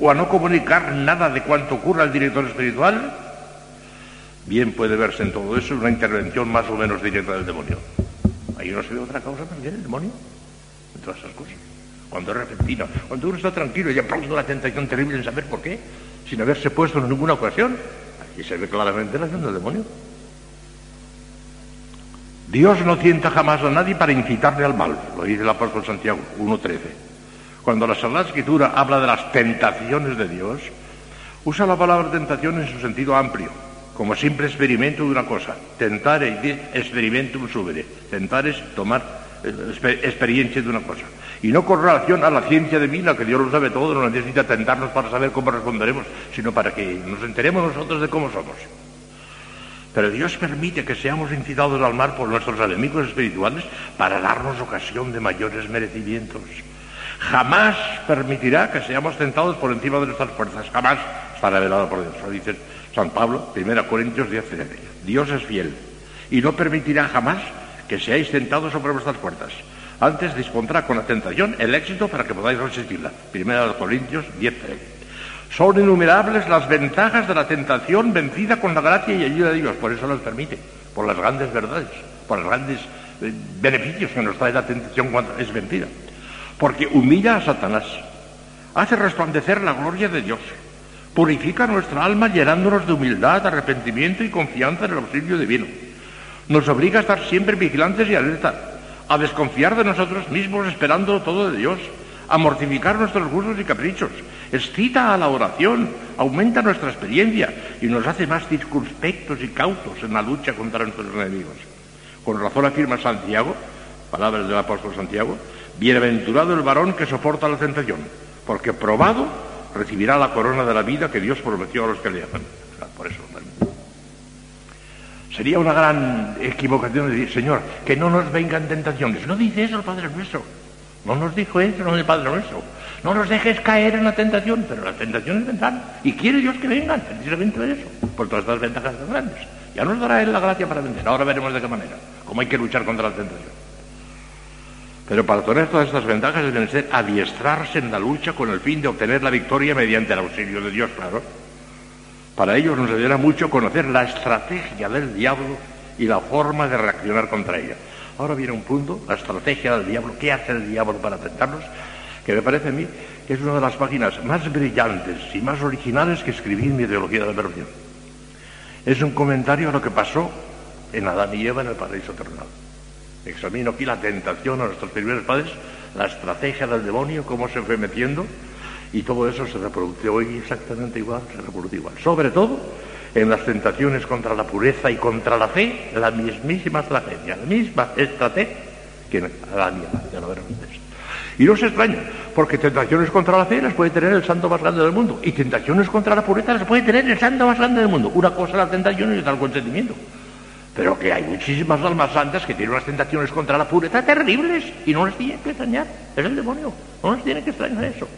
o a no comunicar nada de cuanto ocurra al director espiritual, bien puede verse en todo eso una intervención más o menos directa del demonio. Ahí no se ve otra causa también, el demonio, en todas esas cosas. Cuando es repentina, cuando uno está tranquilo y de pronto una tentación terrible en saber por qué, sin haberse puesto en ninguna ocasión, aquí se ve claramente la acción del demonio. Dios no tienta jamás a nadie para incitarle al mal, lo dice el apóstol Santiago 1.13. Cuando la Sagrada Escritura habla de las tentaciones de Dios, usa la palabra tentación en su sentido amplio, como simple experimento de una cosa. Tentar es experimentum subere. Tentar es tomar eh, experiencia de una cosa. Y no con relación a la ciencia divina, que Dios lo sabe todo, no necesita tentarnos para saber cómo responderemos, sino para que nos enteremos nosotros de cómo somos. Pero Dios permite que seamos incitados al mal por nuestros enemigos espirituales para darnos ocasión de mayores merecimientos. Jamás permitirá que seamos tentados por encima de nuestras fuerzas. Jamás está revelado por Dios. Lo dice San Pablo, 1 Corintios 10, Dios es fiel y no permitirá jamás que seáis tentados sobre vuestras fuerzas. Antes dispondrá con la tentación el éxito para que podáis resistirla. 1 Corintios 10, son innumerables las ventajas de la tentación vencida con la gracia y ayuda de Dios. Por eso los permite, por las grandes verdades, por los grandes eh, beneficios que nos trae la tentación cuando es vencida. Porque humilla a Satanás, hace resplandecer la gloria de Dios, purifica nuestra alma llenándonos de humildad, arrepentimiento y confianza en el auxilio divino. Nos obliga a estar siempre vigilantes y alerta, a desconfiar de nosotros mismos esperando todo de Dios, a mortificar nuestros gustos y caprichos, excita a la oración, aumenta nuestra experiencia y nos hace más circunspectos y cautos en la lucha contra nuestros enemigos. Con razón afirma Santiago, palabras del apóstol Santiago, bienaventurado el varón que soporta la tentación, porque probado recibirá la corona de la vida que Dios prometió a los que le aman. Por eso Sería una gran equivocación decir, Señor, que no nos vengan tentaciones. No dice eso el Padre nuestro. No nos dijo eso el Padre Nuestro. No nos dejes caer en la tentación, pero la tentación es vendrán. Y quiere Dios que vengan, precisamente de eso, por todas estas ventajas tan grandes. Ya nos dará Él la gracia para vencer. Ahora veremos de qué manera, cómo hay que luchar contra la tentación. Pero para obtener todas estas ventajas deben ser adiestrarse en la lucha con el fin de obtener la victoria mediante el auxilio de Dios, claro. Para ello nos ayudará mucho conocer la estrategia del diablo y la forma de reaccionar contra ella. Ahora viene un punto, la estrategia del diablo, qué hace el diablo para tentarnos, que me parece a mí que es una de las páginas más brillantes y más originales que escribí en mi ideología de la perversión. Es un comentario a lo que pasó en Adán y Eva en el paraíso terrenal. Examino aquí la tentación a nuestros primeros padres, la estrategia del demonio, cómo se fue metiendo, y todo eso se reproduce hoy exactamente igual, se reproduce igual. Sobre todo en las tentaciones contra la pureza y contra la fe, la mismísima estrategia, la misma estrategia que Adán y ya lo verán ustedes. Y no se extraña, porque tentaciones contra la fe las puede tener el santo más grande del mundo, y tentaciones contra la pureza las puede tener el santo más grande del mundo. Una cosa es la tentación y otra el consentimiento. Pero que hay muchísimas almas santas que tienen unas tentaciones contra la pureza terribles y no les tiene que extrañar. Es el demonio, no les tiene que extrañar eso.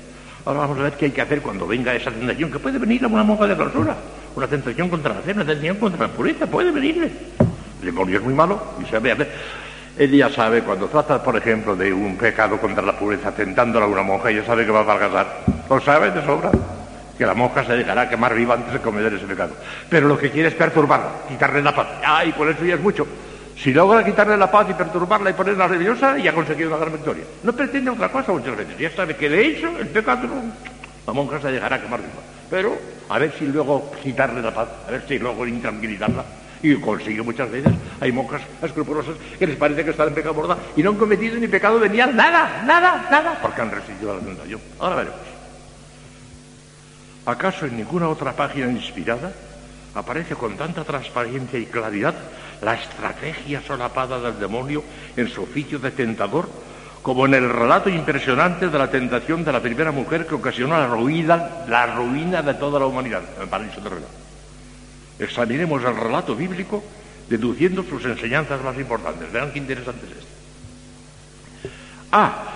Ahora vamos a ver qué hay que hacer cuando venga esa tentación, que puede venir a una monja de clausura, una tentación contra la fe, una tentación contra la pureza, puede venirle. El demonio es muy malo y se ve a ver. Él ya sabe, cuando trata, por ejemplo, de un pecado contra la pureza, tentándola a una monja, ya sabe que va a fracasar. Lo sabe de sobra. Que la monja se dejará quemar viva antes de cometer ese pecado. Pero lo que quiere es perturbarla, quitarle la paz. ¡Ay, por eso ya es mucho! Si logra quitarle la paz y perturbarla y ponerla nerviosa, ya ha conseguido una gran victoria. No pretende otra cosa muchas veces. Ya sabe que de hecho el pecado la monja se dejará quemar viva. Pero a ver si luego quitarle la paz, a ver si luego intranquilizarla. Y consigue muchas veces. Hay monjas escrupulosas que les parece que están en pecado mortal y no han cometido ni pecado venial, nada, nada, nada, porque han resistido la tentación. Ahora veremos. ¿Acaso en ninguna otra página inspirada aparece con tanta transparencia y claridad la estrategia solapada del demonio en su oficio de tentador, como en el relato impresionante de la tentación de la primera mujer que ocasionó la ruina, la ruina de toda la humanidad en el paraíso terrenal. Examinemos el relato bíblico deduciendo sus enseñanzas más importantes. Vean qué interesante es esto. A.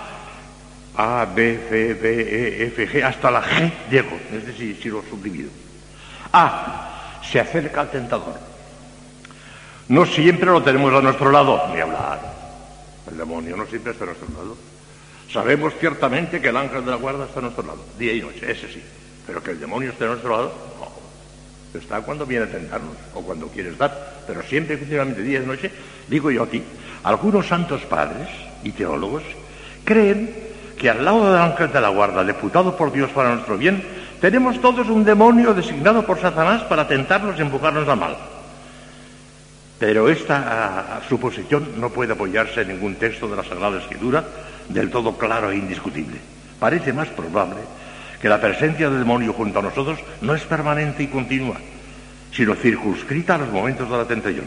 A, B, C, D, E, F, G, hasta la G llego. Es decir, si lo subdivido. A. Se acerca al tentador. No siempre lo tenemos a nuestro lado, ni hablar. El demonio no siempre está a nuestro lado. Sabemos ciertamente que el ángel de la guarda está a nuestro lado, día y noche, ese sí. Pero que el demonio esté a nuestro lado. Está cuando viene a tentarnos o cuando quiere estar. Pero siempre, efectivamente, día y noche, digo yo aquí, algunos santos padres y teólogos creen que al lado del ángel de la guarda, deputado por Dios para nuestro bien, tenemos todos un demonio designado por Satanás para tentarnos y empujarnos al mal. Pero esta suposición no puede apoyarse en ningún texto de la Sagrada Escritura del todo claro e indiscutible. Parece más probable que la presencia del demonio junto a nosotros no es permanente y continua, sino circunscrita a los momentos de la tentación.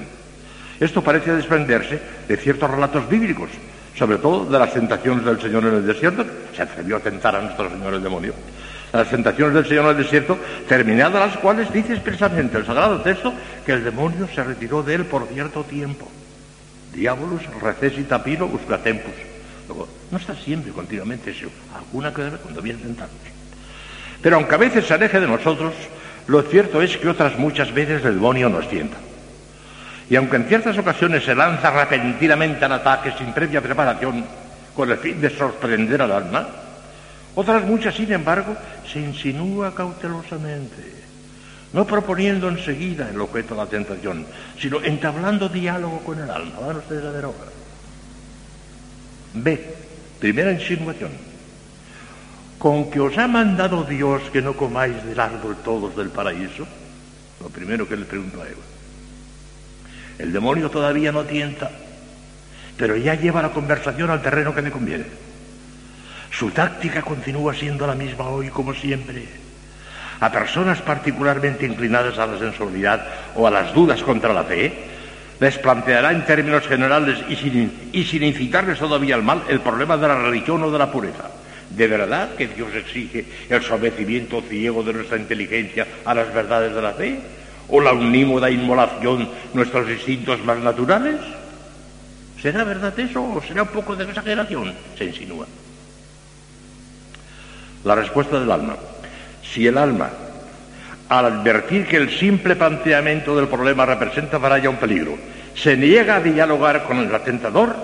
Esto parece desprenderse de ciertos relatos bíblicos, sobre todo de las tentaciones del Señor en el desierto, se atrevió a tentar a nuestro Señor el demonio. las tentaciones del Señor en el desierto, terminadas las cuales dice expresamente el Sagrado Texto que el demonio se retiró de él por cierto tiempo. Diabolus recesita piro usca tempus. Luego, no está siempre continuamente eso, alguna que debe cuando viene tentados. Pero aunque a veces se aleje de nosotros, lo cierto es que otras muchas veces el demonio nos tienta. Y aunque en ciertas ocasiones se lanza repentinamente al ataque sin previa preparación, con el fin de sorprender al alma, otras muchas, sin embargo, se insinúa cautelosamente, no proponiendo enseguida el objeto de la tentación, sino entablando diálogo con el alma. Van ustedes a ver ahora. B. Primera insinuación. Con que os ha mandado Dios que no comáis del árbol todos del paraíso, lo primero que le pregunto a Eva. El demonio todavía no tienta, pero ya lleva la conversación al terreno que le conviene. Su táctica continúa siendo la misma hoy como siempre. A personas particularmente inclinadas a la sensualidad o a las dudas contra la fe, les planteará en términos generales y sin, y sin incitarles todavía al mal el problema de la religión o de la pureza. ¿De verdad que Dios exige el sometimiento ciego de nuestra inteligencia a las verdades de la fe? ¿O la unímoda inmolación nuestros instintos más naturales? ¿Será verdad eso o será un poco de exageración? Se insinúa. La respuesta del alma. Si el alma, al advertir que el simple planteamiento del problema representa para ella un peligro, se niega a dialogar con el atentador,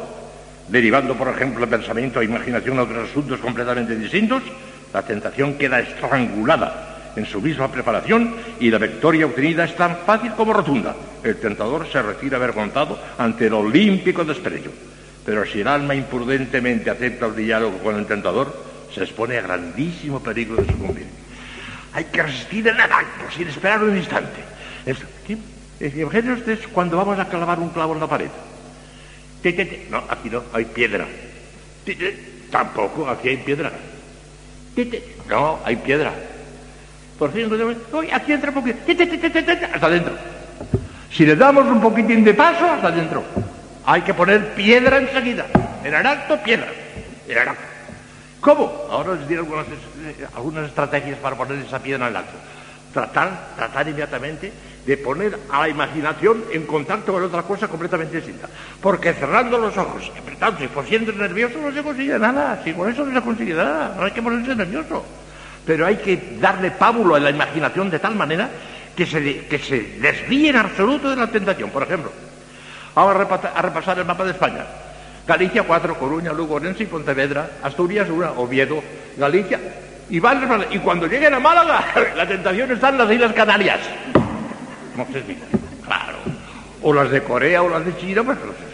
derivando, por ejemplo, el pensamiento e imaginación a otros asuntos completamente distintos, la tentación queda estrangulada en su misma preparación y la victoria obtenida es tan fácil como rotunda. El tentador se retira avergonzado ante el olímpico desprecio. Pero si el alma imprudentemente acepta el diálogo con el tentador, se expone a grandísimo peligro de sucumbir. Hay que resistir el acto, sin esperar un instante. Imagínense ustedes cuando vamos a clavar un clavo en la pared. No, aquí no, hay piedra. Tampoco, aquí hay piedra. No, hay piedra. Por fin, aquí entra un poquito. Hasta adentro. Si le damos un poquitín de paso, hasta adentro. Hay que poner piedra enseguida. En acto, piedra. En acto. ¿Cómo? Ahora les diré algunas, eh, algunas estrategias para poner esa piedra en el acto. Tratar, tratar inmediatamente de poner a la imaginación en contacto con otra cosa completamente distinta. Porque cerrando los ojos, apretándose, por siendo nervioso no se consigue nada. Si con eso no se consigue nada, no hay que ponerse nervioso. Pero hay que darle pábulo a la imaginación de tal manera que se, que se desvíe en absoluto de la tentación. Por ejemplo, vamos a repasar el mapa de España. Galicia 4, Coruña, Lugo, Orense y Pontevedra, Asturias 1, Oviedo, Galicia, y, van, y cuando lleguen a Málaga, la tentación está en las Islas Canarias. No sé si, claro. O las de Corea o las de China, pues no sé.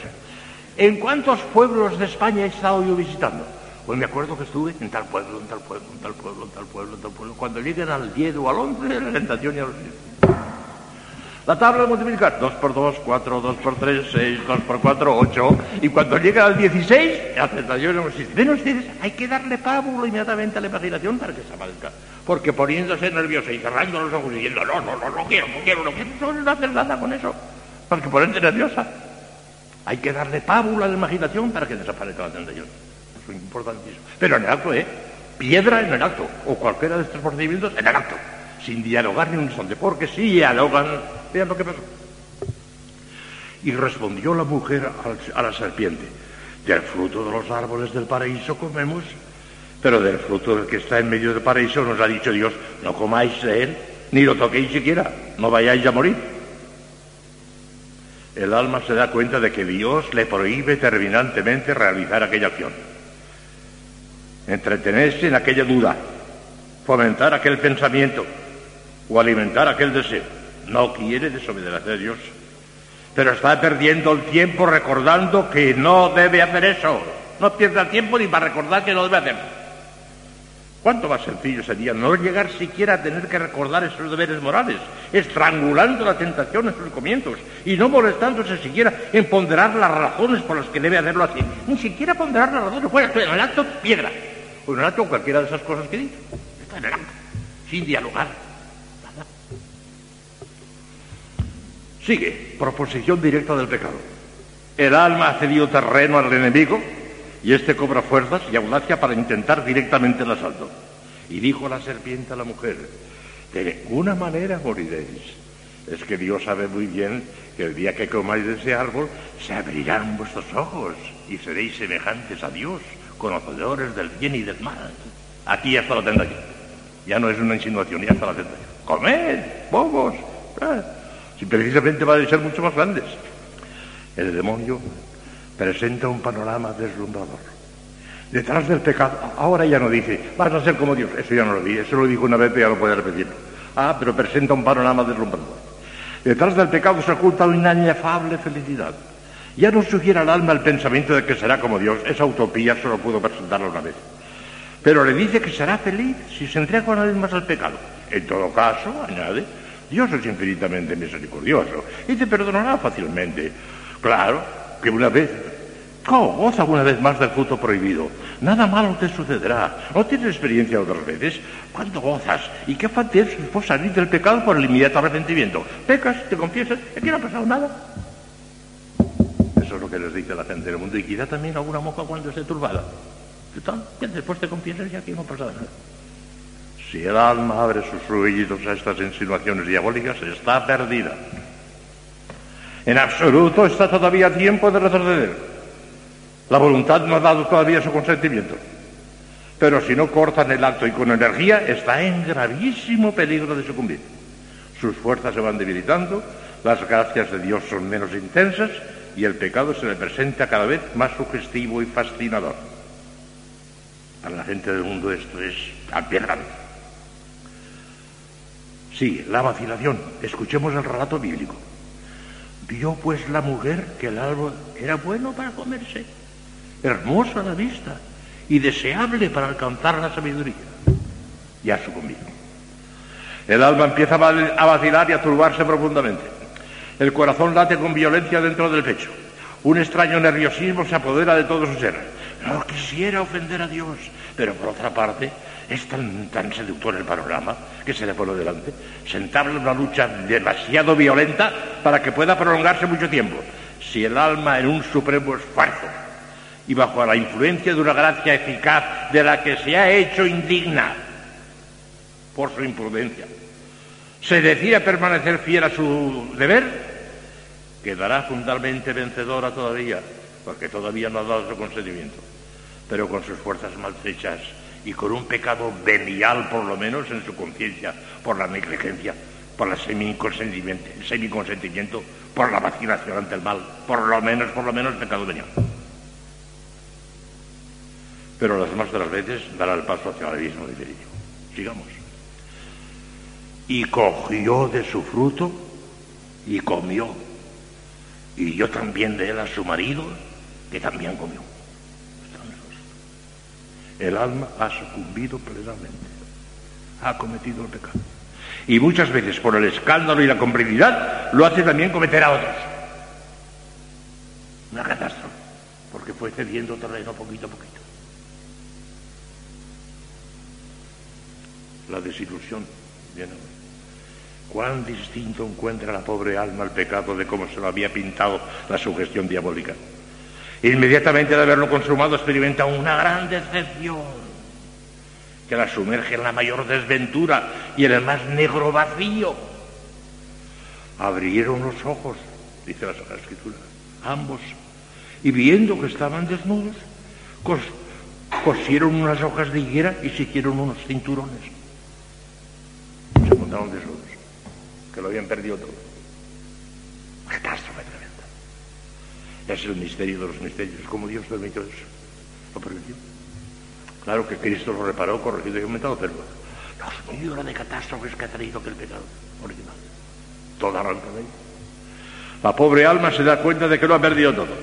¿En cuántos pueblos de España he estado yo visitando? Pues me acuerdo que estuve en tal pueblo, en tal pueblo, en tal pueblo, en tal pueblo, en tal pueblo. Cuando lleguen al 10 o al 11, la tentación ya lo la tabla de multiplicar, 2 por 2, 4, 2 por 3, 6, 2 por 4, 8. Y cuando llega al 16, la tentación no existe. Ven ustedes, hay que darle pábulo inmediatamente a la imaginación para que se aparezca. Porque poniéndose nerviosa y cerrando los ojos y diciendo, no, no, no, no quiero, no quiero, no quiero, no, no hacer nada con eso. Porque ponerte nerviosa. Hay que darle pábulo a la imaginación para que desaparezca la tentación. Eso es importantísimo. Pero en el acto, ¿eh? Piedra en el acto. O cualquiera de estos procedimientos en el acto. Sin dialogar ni un instante. Porque si dialogan Vean lo que pasó. Y respondió la mujer a la serpiente, del fruto de los árboles del paraíso comemos, pero del fruto del que está en medio del paraíso nos ha dicho Dios, no comáis de él, ni lo toquéis siquiera, no vayáis a morir. El alma se da cuenta de que Dios le prohíbe terminantemente realizar aquella acción. Entretenerse en aquella duda, fomentar aquel pensamiento o alimentar aquel deseo. No quiere desobedecer a Dios, pero está perdiendo el tiempo recordando que no debe hacer eso. No pierda tiempo ni para recordar que no debe hacerlo. ¿Cuánto más sencillo sería no llegar siquiera a tener que recordar esos deberes morales, estrangulando la tentación en sus comienzos y no molestándose siquiera en ponderar las razones por las que debe hacerlo así? Ni siquiera ponderar las razones. Estoy en el acto, piedra. O en el acto cualquiera de esas cosas que dicho. Está en el acto, sin dialogar. Sigue, proposición directa del pecado. El alma ha cedido terreno al enemigo y éste cobra fuerzas y audacia para intentar directamente el asalto. Y dijo la serpiente a la mujer, de ninguna manera moriréis. Es que Dios sabe muy bien que el día que comáis de ese árbol se abrirán vuestros ojos y seréis semejantes a Dios, conocedores del bien y del mal. Aquí ya está la tentación. Ya no es una insinuación, ya está la tentación. Comed, bobos. Ah, si precisamente van a ser mucho más grandes. El demonio presenta un panorama deslumbrador. Detrás del pecado, ahora ya no dice, vas a ser como Dios. Eso ya no lo dije, eso lo dijo una vez y ya lo puede repetir. Ah, pero presenta un panorama deslumbrador. Detrás del pecado se oculta una inefable felicidad. Ya no sugiere al alma el pensamiento de que será como Dios. Esa utopía solo pudo presentarla una vez. Pero le dice que será feliz si se entrega una vez más al pecado. En todo caso, añade, Dios es infinitamente misericordioso y te perdonará fácilmente. Claro que una vez Oh, goza una vez más del fruto prohibido. Nada malo te sucederá. ¿No tienes experiencia otras veces? ¿Cuándo gozas? ¿Y qué fácil es salir del pecado por el inmediato arrepentimiento? Pecas, te confiesas, aquí no ha pasado nada. Eso es lo que les dice la gente del mundo y quizá también alguna moja cuando esté turbada. Después te confiesas y aquí no ha pasado nada. Si el alma abre sus oídos a estas insinuaciones diabólicas, está perdida. En absoluto está todavía tiempo de retroceder. La voluntad no ha dado todavía su consentimiento. Pero si no cortan el acto y con energía, está en gravísimo peligro de sucumbir. Sus fuerzas se van debilitando, las gracias de Dios son menos intensas y el pecado se le presenta cada vez más sugestivo y fascinador. Para la gente del mundo esto es apiedrado. Sí, la vacilación. Escuchemos el relato bíblico. Vio pues la mujer que el árbol era bueno para comerse hermoso a la vista y deseable para alcanzar la sabiduría. Ya sucumbido. El alma empieza a vacilar y a turbarse profundamente. El corazón late con violencia dentro del pecho. Un extraño nerviosismo se apodera de todo su ser. No quisiera ofender a Dios, pero por otra parte es tan, tan seductor el panorama que se le pone delante. Sentarle una lucha demasiado violenta para que pueda prolongarse mucho tiempo. Si el alma en un supremo esfuerzo y bajo la influencia de una gracia eficaz de la que se ha hecho indigna por su imprudencia, se decide permanecer fiel a su deber, quedará fundamentalmente vencedora todavía, porque todavía no ha dado su consentimiento, pero con sus fuerzas maltrechas y con un pecado venial por lo menos en su conciencia, por la negligencia, por el semiconsentimiento, por la vacilación ante el mal, por lo menos, por lo menos pecado venial pero las más de las veces dará el paso hacia el abismo definitivo. Sigamos. Y cogió de su fruto y comió. Y yo también de él a su marido, que también comió. El alma ha sucumbido plenamente. Ha cometido el pecado. Y muchas veces por el escándalo y la complicidad lo hace también cometer a otros. Una catástrofe. Porque fue cediendo terreno poquito a poquito. la desilusión. Cuán distinto encuentra la pobre alma el pecado de cómo se lo había pintado la sugestión diabólica. Inmediatamente de haberlo consumado experimenta una gran decepción que la sumerge en la mayor desventura y en el más negro vacío. Abrieron los ojos, dice la Sagrada Escritura, ambos, y viendo que estaban desnudos, cosieron unas hojas de higuera y se hicieron unos cinturones se encontraron desnudos, que lo habían perdido todo. Catástrofe. Es el misterio de los misterios, como Dios permitió eso. Lo permitió. Claro que Cristo lo reparó, corregido y aumentado, pero los millones de catástrofes que ha traído aquel pecado original. Toda arranca de ahí. La pobre alma se da cuenta de que lo ha perdido todo.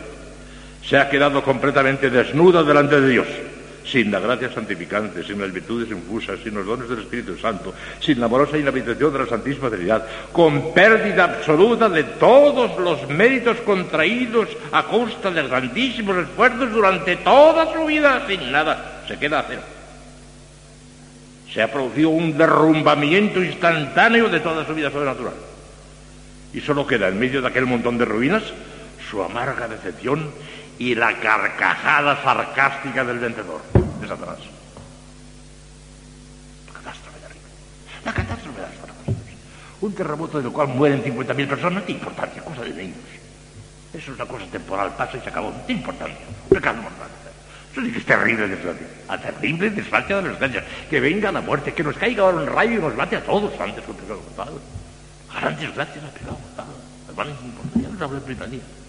Se ha quedado completamente desnuda delante de Dios sin la gracia santificante, sin las virtudes infusas, sin los dones del Espíritu Santo, sin la amorosa inhabitación de la Santísima Trinidad, con pérdida absoluta de todos los méritos contraídos a costa de grandísimos esfuerzos durante toda su vida, sin nada, se queda a cero. Se ha producido un derrumbamiento instantáneo de toda su vida sobrenatural. Y solo queda en medio de aquel montón de ruinas su amarga decepción y la carcajada sarcástica del vendedor desde atrás. Catástrofe de arriba. La catástrofe de las farmacias. Un terremoto del cual mueren 50.000 personas, no ¿qué importancia? Cosa de niños. Eso es una cosa temporal, pasa y se acabó. ¿Qué importancia? Pecado mortal. Eso sí que es terrible desgracia. A terrible desgracia de la desgracia. Que venga la muerte, que nos caiga ahora un rayo y nos mate a todos antes que el pecado mortal. Gran desgracia del pecado mortal. Hermanos, no hablé de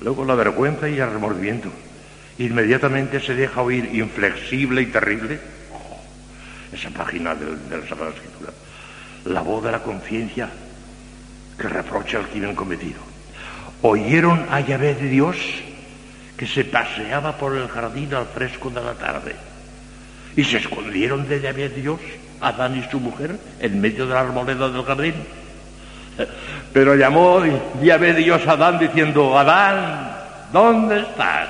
Luego la vergüenza y el remordimiento. Inmediatamente se deja oír inflexible y terrible esa página de, de la Sagrada Escritura. La voz de la conciencia que reprocha al crimen cometido. Oyeron a Yahvé de Dios que se paseaba por el jardín al fresco de la tarde y se escondieron de Yahvé de Dios, Adán y su mujer, en medio de la arboleda del jardín. Pero llamó Yahvé de Dios a Adán diciendo, Adán, ¿dónde estás?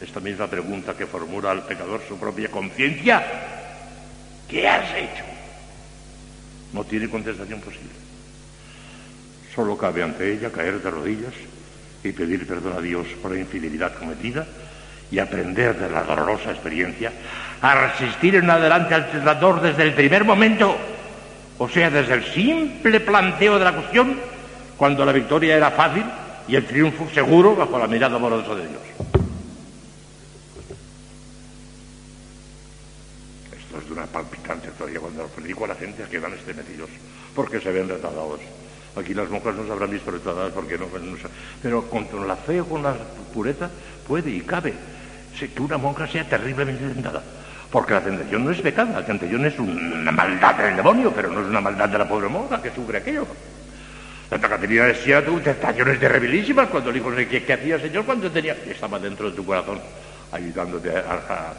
Esta misma pregunta que formula al pecador su propia conciencia, ¿qué has hecho? No tiene contestación posible. Solo cabe ante ella caer de rodillas y pedir perdón a Dios por la infidelidad cometida y aprender de la dolorosa experiencia a resistir en adelante al tentador desde el primer momento, o sea, desde el simple planteo de la cuestión, cuando la victoria era fácil y el triunfo seguro bajo la mirada amorosa de Dios. Esto es de una palpitante todavía cuando lo predico a la gente a que van estremecidos porque se ven retardados. Aquí las monjas no se habrán visto retardadas porque no, no pero con la fe o con la pureza puede y cabe que una monja sea terriblemente tentada. Porque la tentación no es pecado, la tentación es una maldad del demonio, pero no es una maldad de la pobre monja que sufre aquello. Santa Caterina decía tuvo tentaciones terribilísimas cuando dijo ¿qué, hacía el Señor cuando tenía? Estaba dentro de tu corazón ayudándote a,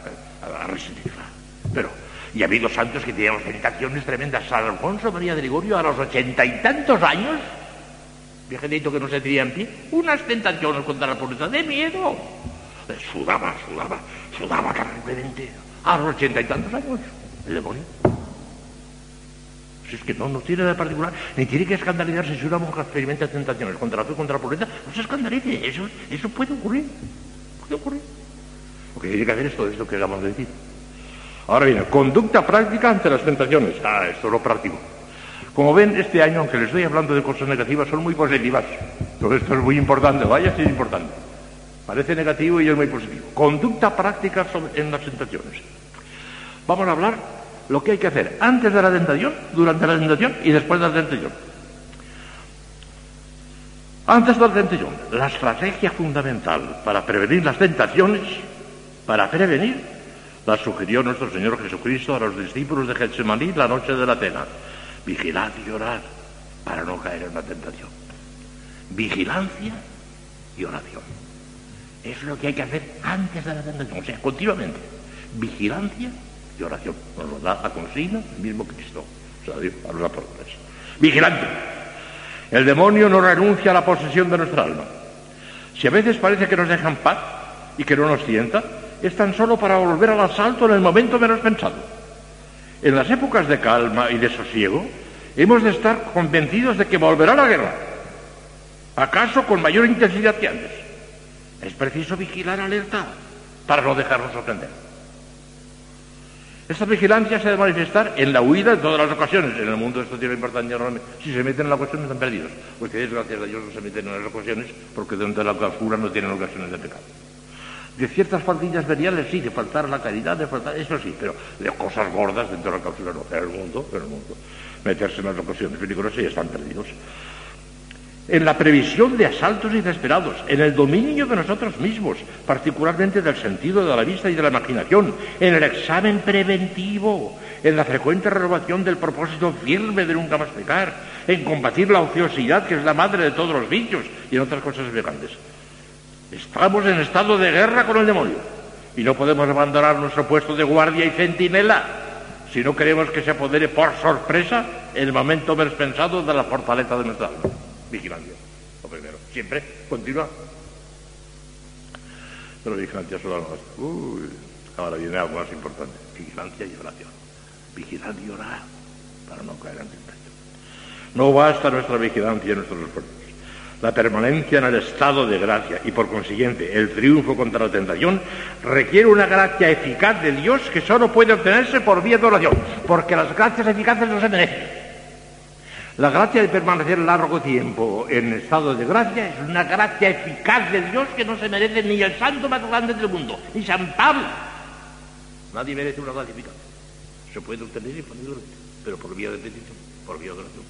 a, resistirla. Pero, y ha habido santos que tenían tentaciones tremendas. San Alfonso María de Ligorio a los ochenta y tantos años, viejito que no se tenía en pie, unas tentaciones contra la pobreza de miedo. Sudaba, sudaba, sudaba terriblemente. A los ochenta y tantos años, el demonio. Si es que no, no tiene de particular, ni tiene que escandalizarse si una monja experimenta tentaciones contra la fe, contra la pobreza, no se escandalice, eso, eso puede ocurrir, puede ocurrir. Lo que tiene que hacer es todo esto que acabamos de decir. Ahora viene, conducta práctica ante las tentaciones. Ah, esto es lo práctico. Como ven, este año, aunque les estoy hablando de cosas negativas, son muy positivas. Todo esto es muy importante, vaya si es importante. Parece negativo y es muy positivo. Conducta práctica en las tentaciones. Vamos a hablar lo que hay que hacer antes de la tentación, durante la tentación y después de la tentación. Antes de la tentación, la estrategia fundamental para prevenir las tentaciones, para prevenir, la sugirió nuestro Señor Jesucristo a los discípulos de Getsemaní la noche de la cena. Vigilad y orad para no caer en la tentación. Vigilancia y oración. Es lo que hay que hacer antes de la tentación, o sea, continuamente. Vigilancia y oración. Nos lo da a consigna el mismo Cristo. O sea, Dios, a los apóstoles. Vigilante. El demonio no renuncia a la posesión de nuestra alma. Si a veces parece que nos dejan paz y que no nos sienta, es tan solo para volver al asalto en el momento menos pensado. En las épocas de calma y de sosiego, hemos de estar convencidos de que volverá la guerra. ¿Acaso con mayor intensidad que antes? Es preciso vigilar alerta para no dejarnos sorprender. Esta vigilancia se debe manifestar en la huida en todas las ocasiones. En el mundo esto tiene importancia enorme. Si se meten en la cuestión están perdidos. Porque gracias a Dios no se meten en las ocasiones porque dentro de la clausura no tienen ocasiones de pecado. De ciertas faldillas veniales sí, de faltar la caridad, de faltar, eso sí, pero de cosas gordas dentro de la clausura no. En el mundo, en el mundo. Meterse en las ocasiones peligrosas y están perdidos en la previsión de asaltos inesperados, en el dominio de nosotros mismos, particularmente del sentido de la vista y de la imaginación, en el examen preventivo, en la frecuente renovación del propósito firme de nunca más pecar, en combatir la ociosidad que es la madre de todos los vicios y en otras cosas semejantes. Estamos en estado de guerra con el demonio y no podemos abandonar nuestro puesto de guardia y centinela si no queremos que se apodere por sorpresa el momento menos pensado de la fortaleza de nuestra alma vigilancia, lo primero. Siempre continúa. Pero vigilancia solo más. Uy, ahora viene algo más importante. Vigilancia y oración. Vigilar y orar para no caer en tentación. No basta nuestra vigilancia y nuestros esfuerzos. La permanencia en el estado de gracia y por consiguiente el triunfo contra la tentación requiere una gracia eficaz de Dios que solo puede obtenerse por vía de oración, porque las gracias eficaces no se merecen. La gracia de permanecer largo tiempo en estado de gracia es una gracia eficaz de Dios que no se merece ni el santo más grande del mundo, ni San Pablo. Nadie merece una gracia eficaz. Se puede obtener infaliblemente, pero por vía de petición, por vía de oración.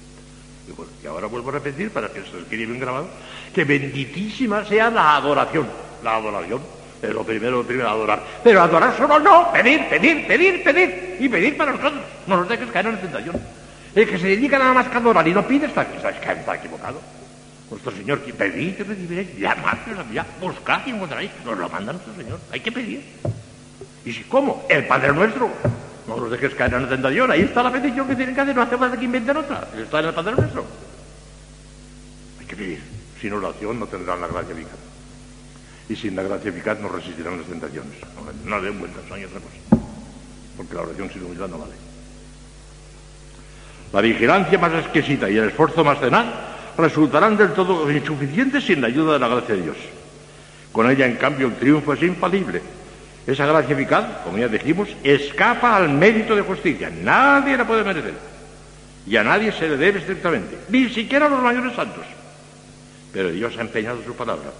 Y, bueno, y ahora vuelvo a repetir para que se quede bien grabado, que benditísima sea la adoración. La adoración es lo primero, lo primero, adorar. Pero adorar solo no, pedir, pedir, pedir, pedir. Y pedir para nosotros. No nos dejes caer en la tentación. El que se dedica a adorar y no pide está, está, equivocado. Nuestro Señor, pedid y recibiréis, llamad ya, buscad y encontraréis. Nos lo manda nuestro Señor. Hay que pedir. ¿Y si cómo? El Padre Nuestro. No los dejes caer en la tentación. Ahí está la petición que tienen que hacer. No hace falta que inventen otra. Está en el Padre Nuestro. Hay que pedir. Sin oración no tendrán la gracia eficaz. Y sin la gracia eficaz no resistirán las tentaciones. No, den vueltas, no hay otra cosa. Porque la oración sin humildad no vale. La vigilancia más exquisita y el esfuerzo más tenaz resultarán del todo insuficientes sin la ayuda de la gracia de Dios. Con ella, en cambio, el triunfo es infalible esa gracia eficaz, como ya dijimos, escapa al mérito de justicia. Nadie la puede merecer. Y a nadie se le debe estrictamente, ni siquiera a los mayores santos. Pero Dios ha empeñado su palabra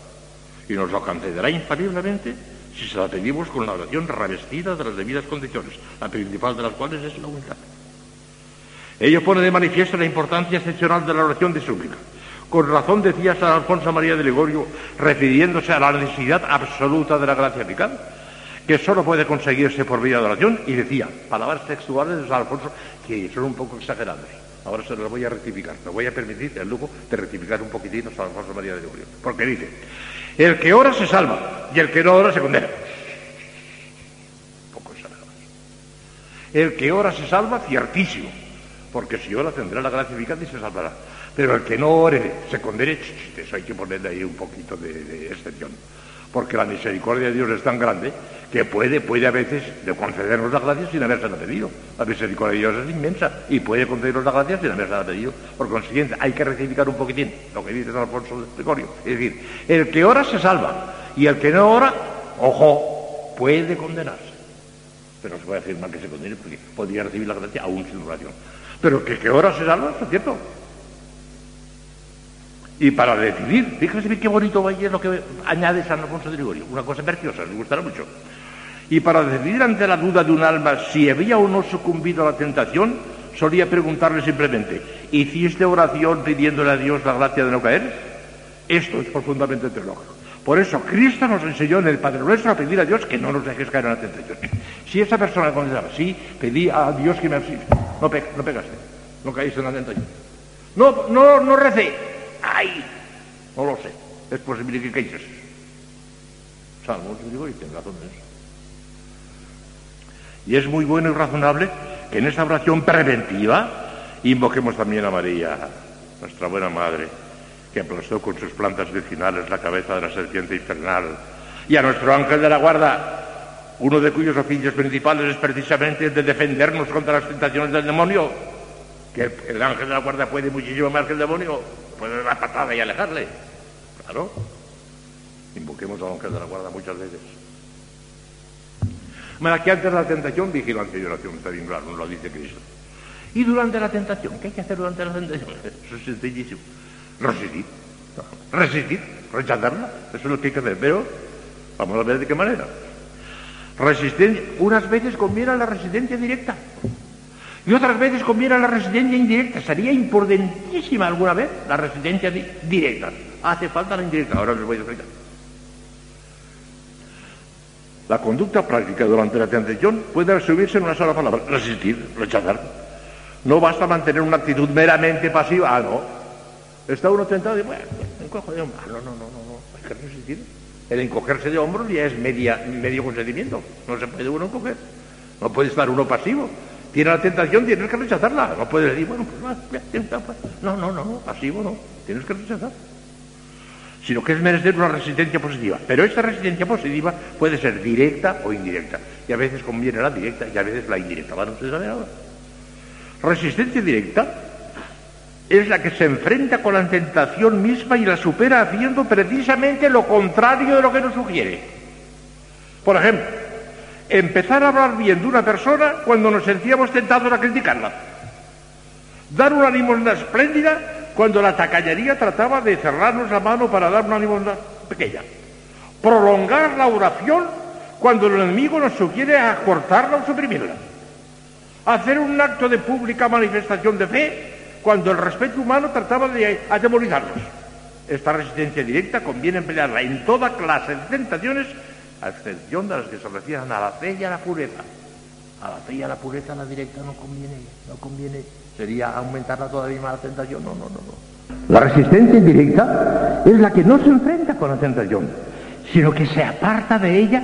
y nos lo concederá infaliblemente si se la pedimos con la oración revestida de las debidas condiciones, la principal de las cuales es la humildad. Ello pone de manifiesto la importancia excepcional de la oración de súplica. Con razón decía San Alfonso María de Ligorio, refiriéndose a la necesidad absoluta de la gracia eficaz, que solo puede conseguirse por vía de oración, y decía, palabras textuales de San Alfonso que son un poco exageradas. Ahora se las voy a rectificar. Me voy a permitir el lujo de rectificar un poquitito a San Alfonso María de Gregorio. Porque dice, el que ora se salva y el que no ora se condena. Un poco exagerado. El que ora se salva, ciertísimo. Porque si ora tendrá la gracia eficaz y se salvará. Pero el que no ore se condene, eso hay que ponerle ahí un poquito de, excepción porque la misericordia de Dios es tan grande que puede, puede a veces concedernos la gracia sin haberse pedido. La misericordia de Dios es inmensa y puede concedernos la gracia sin haberse pedido. Por consiguiente, hay que rectificar un poquitín lo que dice San Alfonso de Gregorio. Es decir, el que ora se salva y el que no ora, ojo, puede condenarse. Pero no se puede afirmar que se condene porque podría recibir la gracia aún sin oración. Pero que, que ora se salva, es cierto. Y para decidir, fíjense qué bonito es lo que añade San Alfonso de Gregorio, una cosa preciosa, les gustará mucho. Y para decidir ante la duda de un alma si había o no sucumbido a la tentación, solía preguntarle simplemente, ¿hiciste oración pidiéndole a Dios la gracia de no caer? Esto es profundamente teológico. Por eso Cristo nos enseñó en el Padre Nuestro a pedir a Dios que no nos dejes caer en la tentación. Si esa persona contestaba, sí, pedí a Dios que me asiste, no, no pegaste, no caíste en la. No, no, no recé, ¡Ay! No lo sé. Es posible que caigas. Salmos, digo, y tiene razón eso. Y es muy bueno y razonable que en esta oración preventiva invoquemos también a María, nuestra buena madre, que aplastó con sus plantas vecinales la cabeza de la serpiente infernal, y a nuestro ángel de la guarda, uno de cuyos oficios principales es precisamente el de defendernos contra las tentaciones del demonio, que el, ángel de la guarda puede muchísimo más que el demonio, puede dar patada y alejarle. Claro. Invoquemos al ángel de la guarda muchas veces. Bueno, que antes de la tentación, vigilancia y oración, está bien claro, nos lo dice Cristo. Y durante la tentación, ¿qué hay que hacer durante la tentación? Eso es sencillísimo. Resistir. Resistir, rechazarla. Eso es lo que hay que hacer. Pero vamos a ver de qué manera. Resistencia. Unas veces conviene la resistencia directa. Y otras veces conviene la resistencia indirecta. Sería importantísima alguna vez la resistencia directa. Hace falta la indirecta. Ahora les voy a explicar. La conducta práctica durante la tentación puede resumirse en una sola palabra. Resistir, rechazar. No basta mantener una actitud meramente pasiva. Ah, no. Está uno tentado y bueno, encojo de hombros. Ah, no, no, no, no, no. Hay que resistir. El encogerse de hombros ya es media, medio consentimiento. No se puede uno encoger. No puede estar uno pasivo tiene la tentación, tienes que rechazarla. No puedes decir, bueno, pues no, no, no, no, pasivo no, tienes que rechazar. Sino que es merecer una resistencia positiva. Pero esta resistencia positiva puede ser directa o indirecta. Y a veces conviene la directa y a veces la indirecta. Van ustedes a ver ahora. Resistencia directa es la que se enfrenta con la tentación misma y la supera haciendo precisamente lo contrario de lo que nos sugiere. Por ejemplo, empezar a hablar bien de una persona cuando nos sentíamos tentados a criticarla. Dar una limosna espléndida cuando la tacañería trataba de cerrarnos la mano para dar una limosna pequeña. Prolongar la oración cuando el enemigo nos sugiere acortarla o suprimirla. Hacer un acto de pública manifestación de fe cuando el respeto humano trataba de atemorizarnos. Esta resistencia directa conviene emplearla en toda clase de tentaciones, a excepción de las que se refieren a la fe y a la pureza. A la fe y a la pureza la directa no conviene, no conviene. Sería aumentarla todavía más la tentación. No, no, no, no. La resistencia indirecta es la que no se enfrenta con la tentación, sino que se aparta de ella,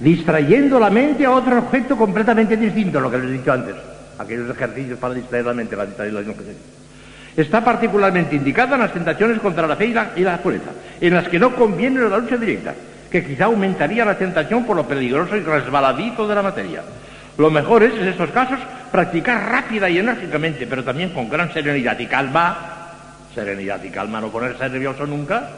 distrayendo la mente a otro objeto completamente distinto a lo que les he dicho antes aquellos ejercicios para distraer la mente, para distraer la Está particularmente indicada en las tentaciones contra la fe y la, pureza, en las que no conviene la lucha directa, que quizá aumentaría la tentación por lo peligroso y resbaladizo de la materia. Lo mejor es, en estos casos, practicar rápida y enérgicamente, pero también con gran serenidad y calma. Serenidad y calma, no ponerse nervioso nunca.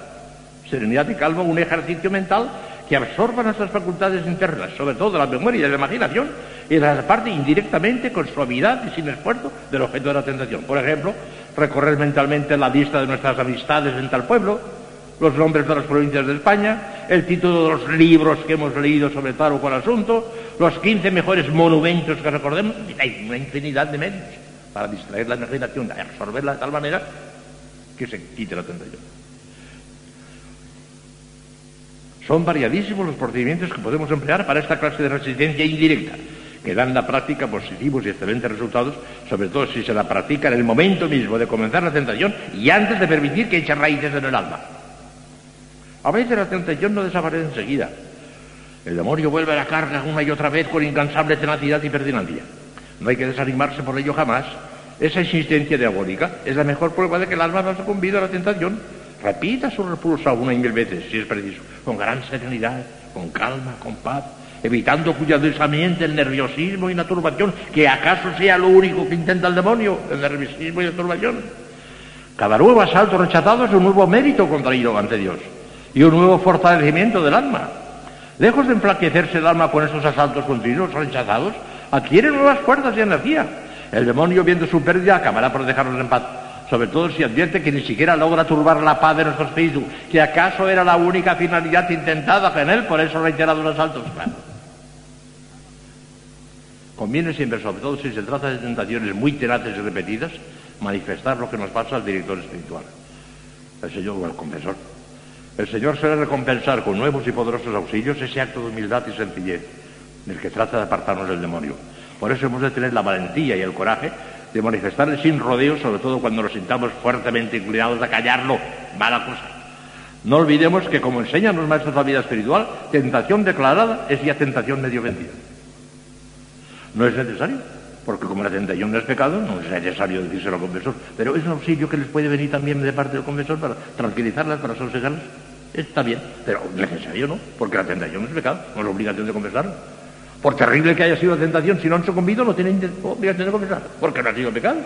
Serenidad y calma, un ejercicio mental que absorba nuestras facultades internas, sobre todo la memoria y la imaginación, y las parte indirectamente con suavidad y sin esfuerzo del objeto de la tentación. Por ejemplo, recorrer mentalmente la lista de nuestras amistades en tal pueblo, los nombres de las provincias de España, el título de los libros que hemos leído sobre tal o cual asunto, los 15 mejores monumentos que recordemos. Hay una infinidad de medios para distraer la imaginación, y absorberla de tal manera que se quite la tentación. Son variadísimos los procedimientos que podemos emplear para esta clase de resistencia indirecta que dan la práctica positivos y excelentes resultados, sobre todo si se la practica en el momento mismo de comenzar la tentación y antes de permitir que eche raíces en el alma. A veces la tentación no desaparece enseguida. El demonio vuelve a la carga una y otra vez con incansable tenacidad y pertinacia. No hay que desanimarse por ello jamás. Esa existencia diabólica es la mejor prueba de que el alma no se convida a la tentación. Repita su repulso una y mil veces, si es preciso, con gran serenidad, con calma, con paz, evitando cuidadosamente el nerviosismo y la turbación, que acaso sea lo único que intenta el demonio, el nerviosismo y la turbación. Cada nuevo asalto rechazado es un nuevo mérito contraído ante Dios y un nuevo fortalecimiento del alma. Lejos de enflaquecerse el alma con estos asaltos continuos rechazados, adquiere nuevas fuerzas y energía. El demonio, viendo su pérdida, acabará por dejarnos en paz. Sobre todo si advierte que ni siquiera logra turbar la paz de nuestro espíritu, que acaso era la única finalidad intentada en él, por eso reiterados los asaltos. Conviene siempre, sobre todo si se trata de tentaciones muy tenaces y repetidas, manifestar lo que nos pasa al director espiritual, el Señor o el confesor. El Señor suele recompensar con nuevos y poderosos auxilios ese acto de humildad y sencillez del que trata de apartarnos del demonio. Por eso hemos de tener la valentía y el coraje de manifestarle sin rodeos, sobre todo cuando nos sintamos fuertemente inclinados a callarlo, mala cosa. No olvidemos que, como enseñan los maestros de la vida espiritual, tentación declarada es ya tentación medio vendida. No es necesario, porque como la tentación no es pecado, no es necesario decírselo al confesor. Pero es un auxilio que les puede venir también de parte del confesor para tranquilizarlas, para sosegarlas. Está bien, pero necesario no, porque la tentación no es pecado, no es obligación de confesarlo. Por terrible que haya sido la tentación, si no han sucumbido, no tienen obligación de confesar, porque no ha sido pecado.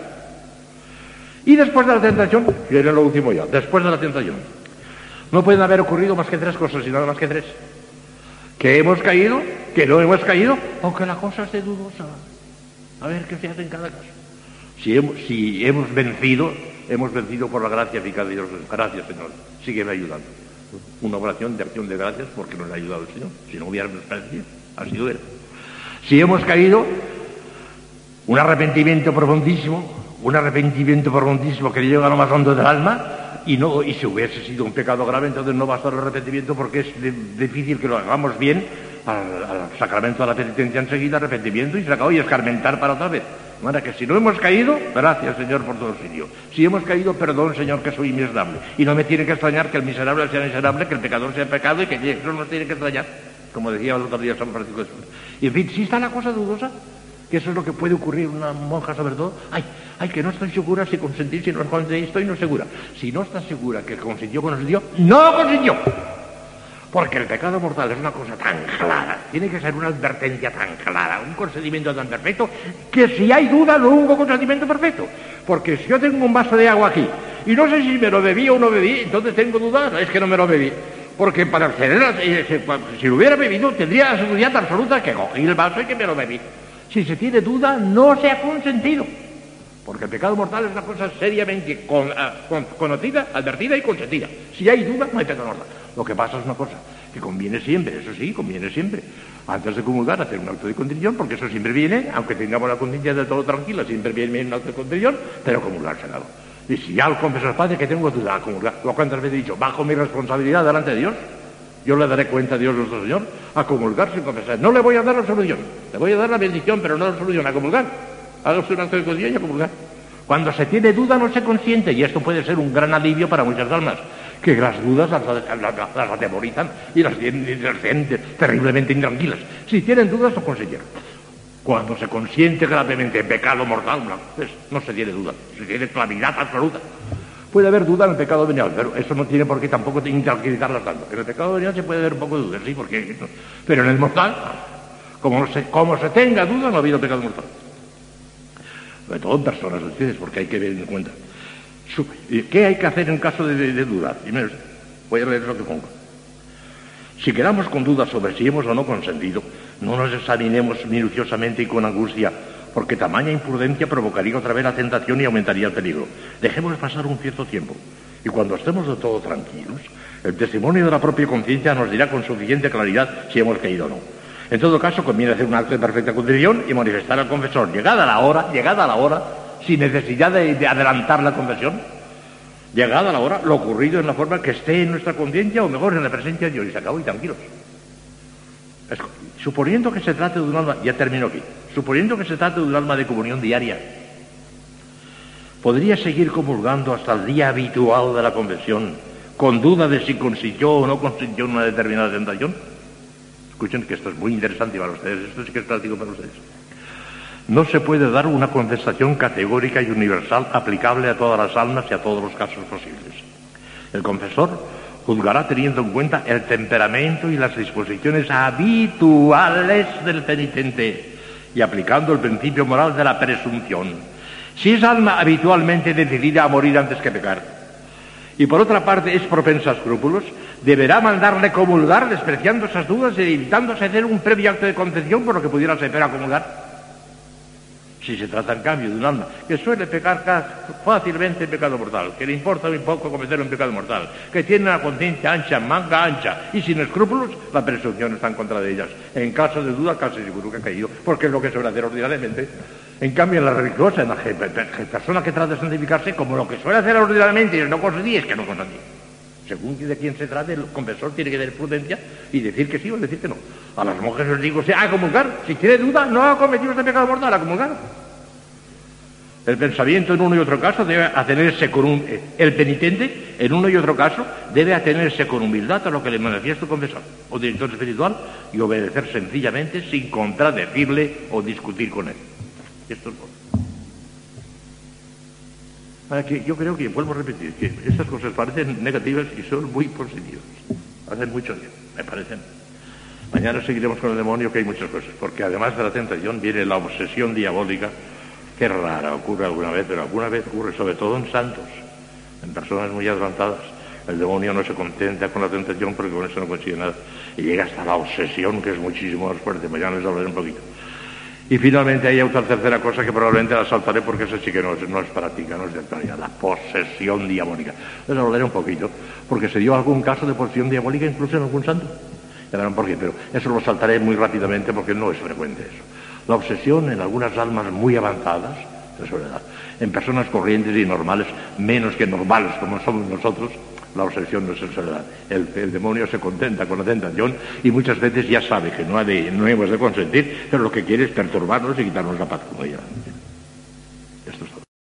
Y después de la tentación, viene lo último ya, después de la tentación. No pueden haber ocurrido más que tres cosas, y nada más que tres que hemos caído, que no hemos caído, aunque la cosa esté dudosa. A ver qué se hace en cada caso. Si hemos, vencido, hemos vencido por la gracia eficaz de Dios. Gracias, Señor. Sígueme ayudando. Una oración de acción de gracias porque nos ha ayudado el Señor. Si no hubiéramos vencido, así era. Si hemos caído, un arrepentimiento profundísimo, un arrepentimiento profundísimo que llega a lo más hondo del alma, y, si hubiese sido un pecado grave, entonces no basta el arrepentimiento porque es difícil que lo hagamos bien al, sacramento de la penitencia enseguida, arrepentimiento y se acabó y escarmentar para otra vez. De que si no hemos caído, gracias Señor por todo sitio. Si hemos caído, perdón Señor que soy miserable. Y no me tiene que extrañar que el miserable sea miserable, que el pecador sea pecado y que eso no tiene que extrañar. Como decía el otro día San Francisco de Y en fin, si está la cosa dudosa, que eso es lo que puede ocurrir una monja sobre todo, ay, ay, que no estoy segura si consentí, si no consentí, estoy no segura. Si no está segura que consintió, consentió, no consintió. Porque el pecado mortal es una cosa tan clara, tiene que ser una advertencia tan clara, un consentimiento tan perfecto, que si hay duda no hubo consentimiento perfecto. Porque si yo tengo un vaso de agua aquí y no sé si me lo bebí o no bebí, entonces tengo dudas, es que no me lo bebí. Porque para acceder, a, eh, si lo hubiera bebido, tendría la seguridad absoluta que cogí el vaso y que me lo bebí. Si se tiene duda, no se ha consentido. Porque el pecado mortal es una cosa seriamente ah, conocida, advertida y consentida. Si hay duda, no hay pecado mortal. Lo que pasa es una cosa, que conviene siempre, eso sí, conviene siempre, antes de comulgar, hacer un acto de contrición, porque eso siempre viene, aunque tengamos la conciencia de todo tranquila, siempre viene un acto de contrición, pero comulgarse nada. Y si ya al confesor padre que tengo duda comulgar, lo cuántas veces he dicho, bajo mi responsabilidad delante de Dios, yo le daré cuenta a Dios nuestro Señor a comulgar sin confesar. No le voy a dar la solución, le voy a dar la bendición, pero no la solución, a comulgar. Hágase un acto de contrición y a comulgar. Cuando se tiene duda no se consiente, y esto puede ser un gran alivio para muchas almas que las dudas las, atemorizan y las tienen, terriblemente intranquilas. Si tienen dudas, no consiguieron. Cuando se consiente gravemente en pecado mortal, no, se tiene duda, se tiene claridad absoluta. Puede haber duda en el pecado venial, pero eso no tiene por qué tampoco intranquilizarlas tanto. En el pecado venial se puede haber un poco de duda, sí, porque... Pero en el mortal, como se, tenga duda, no ha habido pecado mortal. Sobre todo en personas, ustedes, porque hay que ver en cuenta. ¿Qué hay que hacer en caso de, dudar? Primero, voy a leer lo que pongo. Si quedamos con dudas sobre si hemos o no consentido, no nos examinemos minuciosamente y con angustia, porque tamaña imprudencia provocaría otra vez la tentación y aumentaría el peligro. Dejemos pasar un cierto tiempo, y cuando estemos de todo tranquilos, el testimonio de la propia conciencia nos dirá con suficiente claridad si hemos caído o no. En todo caso, conviene hacer un acto de perfecta contrición y manifestar al confesor, llegada la hora, llegada la hora, sin necesidad de, adelantar la confesión. Llegada la hora, lo ocurrido en la forma que esté en nuestra conciencia o mejor en la presencia de Dios y se acabó y tranquilos. Suponiendo que se trate de un alma, ya termino aquí, suponiendo que se trate de un alma de comunión diaria, ¿podría seguir comulgando hasta el día habitual de la confesión con duda de si consintió o no consintió una determinada tentación? Escuchen que esto es muy interesante para ustedes, esto sí que es práctico para ustedes. No se puede dar una contestación categórica y universal aplicable a todas las almas y a todos los casos posibles. El confesor juzgará teniendo en cuenta el temperamento y las disposiciones habituales del penitente y aplicando el principio moral de la presunción. Si es alma habitualmente decidida a morir antes que pecar, y por otra parte es propensa a escrúpulos, deberá mandarle comulgar despreciando esas dudas y evitándose hacer un previo acto de concepción por lo que pudiera ser a comulgar si se trata en cambio de un alma que suele pecar fácilmente el pecado mortal, que le importa muy poco cometer un pecado mortal, que tiene una conciencia ancha, manga ancha y sin escrúpulos, la presunción está en contra de ellas. En caso de duda, casi seguro que ha caído, porque es lo que suele hacer ordinariamente. En cambio, en la religiosa, en la persona que trata de santificarse, como lo que suele hacer ordinariamente y no conseguir, es que no conseguir según de quién se trate, el confesor tiene que tener prudencia y decir que sí o decir que no. A las monjas les digo, sea, a comulgar. Si tiene duda, no ha cometido este pecado mortal, a comulgar. El pensamiento en uno y otro caso debe atenerse con un... Eh, el penitente, en uno y otro caso, debe atenerse con humildad a lo que le manifiesta el confesor o director espiritual y obedecer sencillamente sin contradecirle o discutir con él. Esto es que yo creo que, vuelvo a repetir, que estas cosas parecen negativas y son muy positivas. Hacen mucho bien, me parecen. Mañana seguiremos con el demonio, que hay muchas cosas, porque además de la tentación viene la obsesión diabólica, que rara, ocurre alguna vez, pero alguna vez ocurre, sobre todo en santos, en personas muy adelantadas. El demonio no se contenta con la tentación porque con eso no consigue nada. Y llega hasta la obsesión, que es muchísimo más fuerte. Mañana les hablaré un poquito. Y finalmente hay otra tercera cosa que probablemente la saltaré porque esa sí que no, no es práctica, no es de actualidad, la posesión diabólica. Les hablaré un poquito, porque se dio algún caso de posesión diabólica incluso en algún santo. Ya verán por qué, pero eso lo saltaré muy rápidamente porque no es frecuente eso. La obsesión en algunas almas muy avanzadas, de soledad, en personas corrientes y normales, menos que normales como somos nosotros, la obsesión no es en soledad. El, demonio se contenta con la tentación y muchas veces ya sabe que no, no hemos de consentir, pero lo que quiere es perturbarnos y quitarnos la paz, como ella.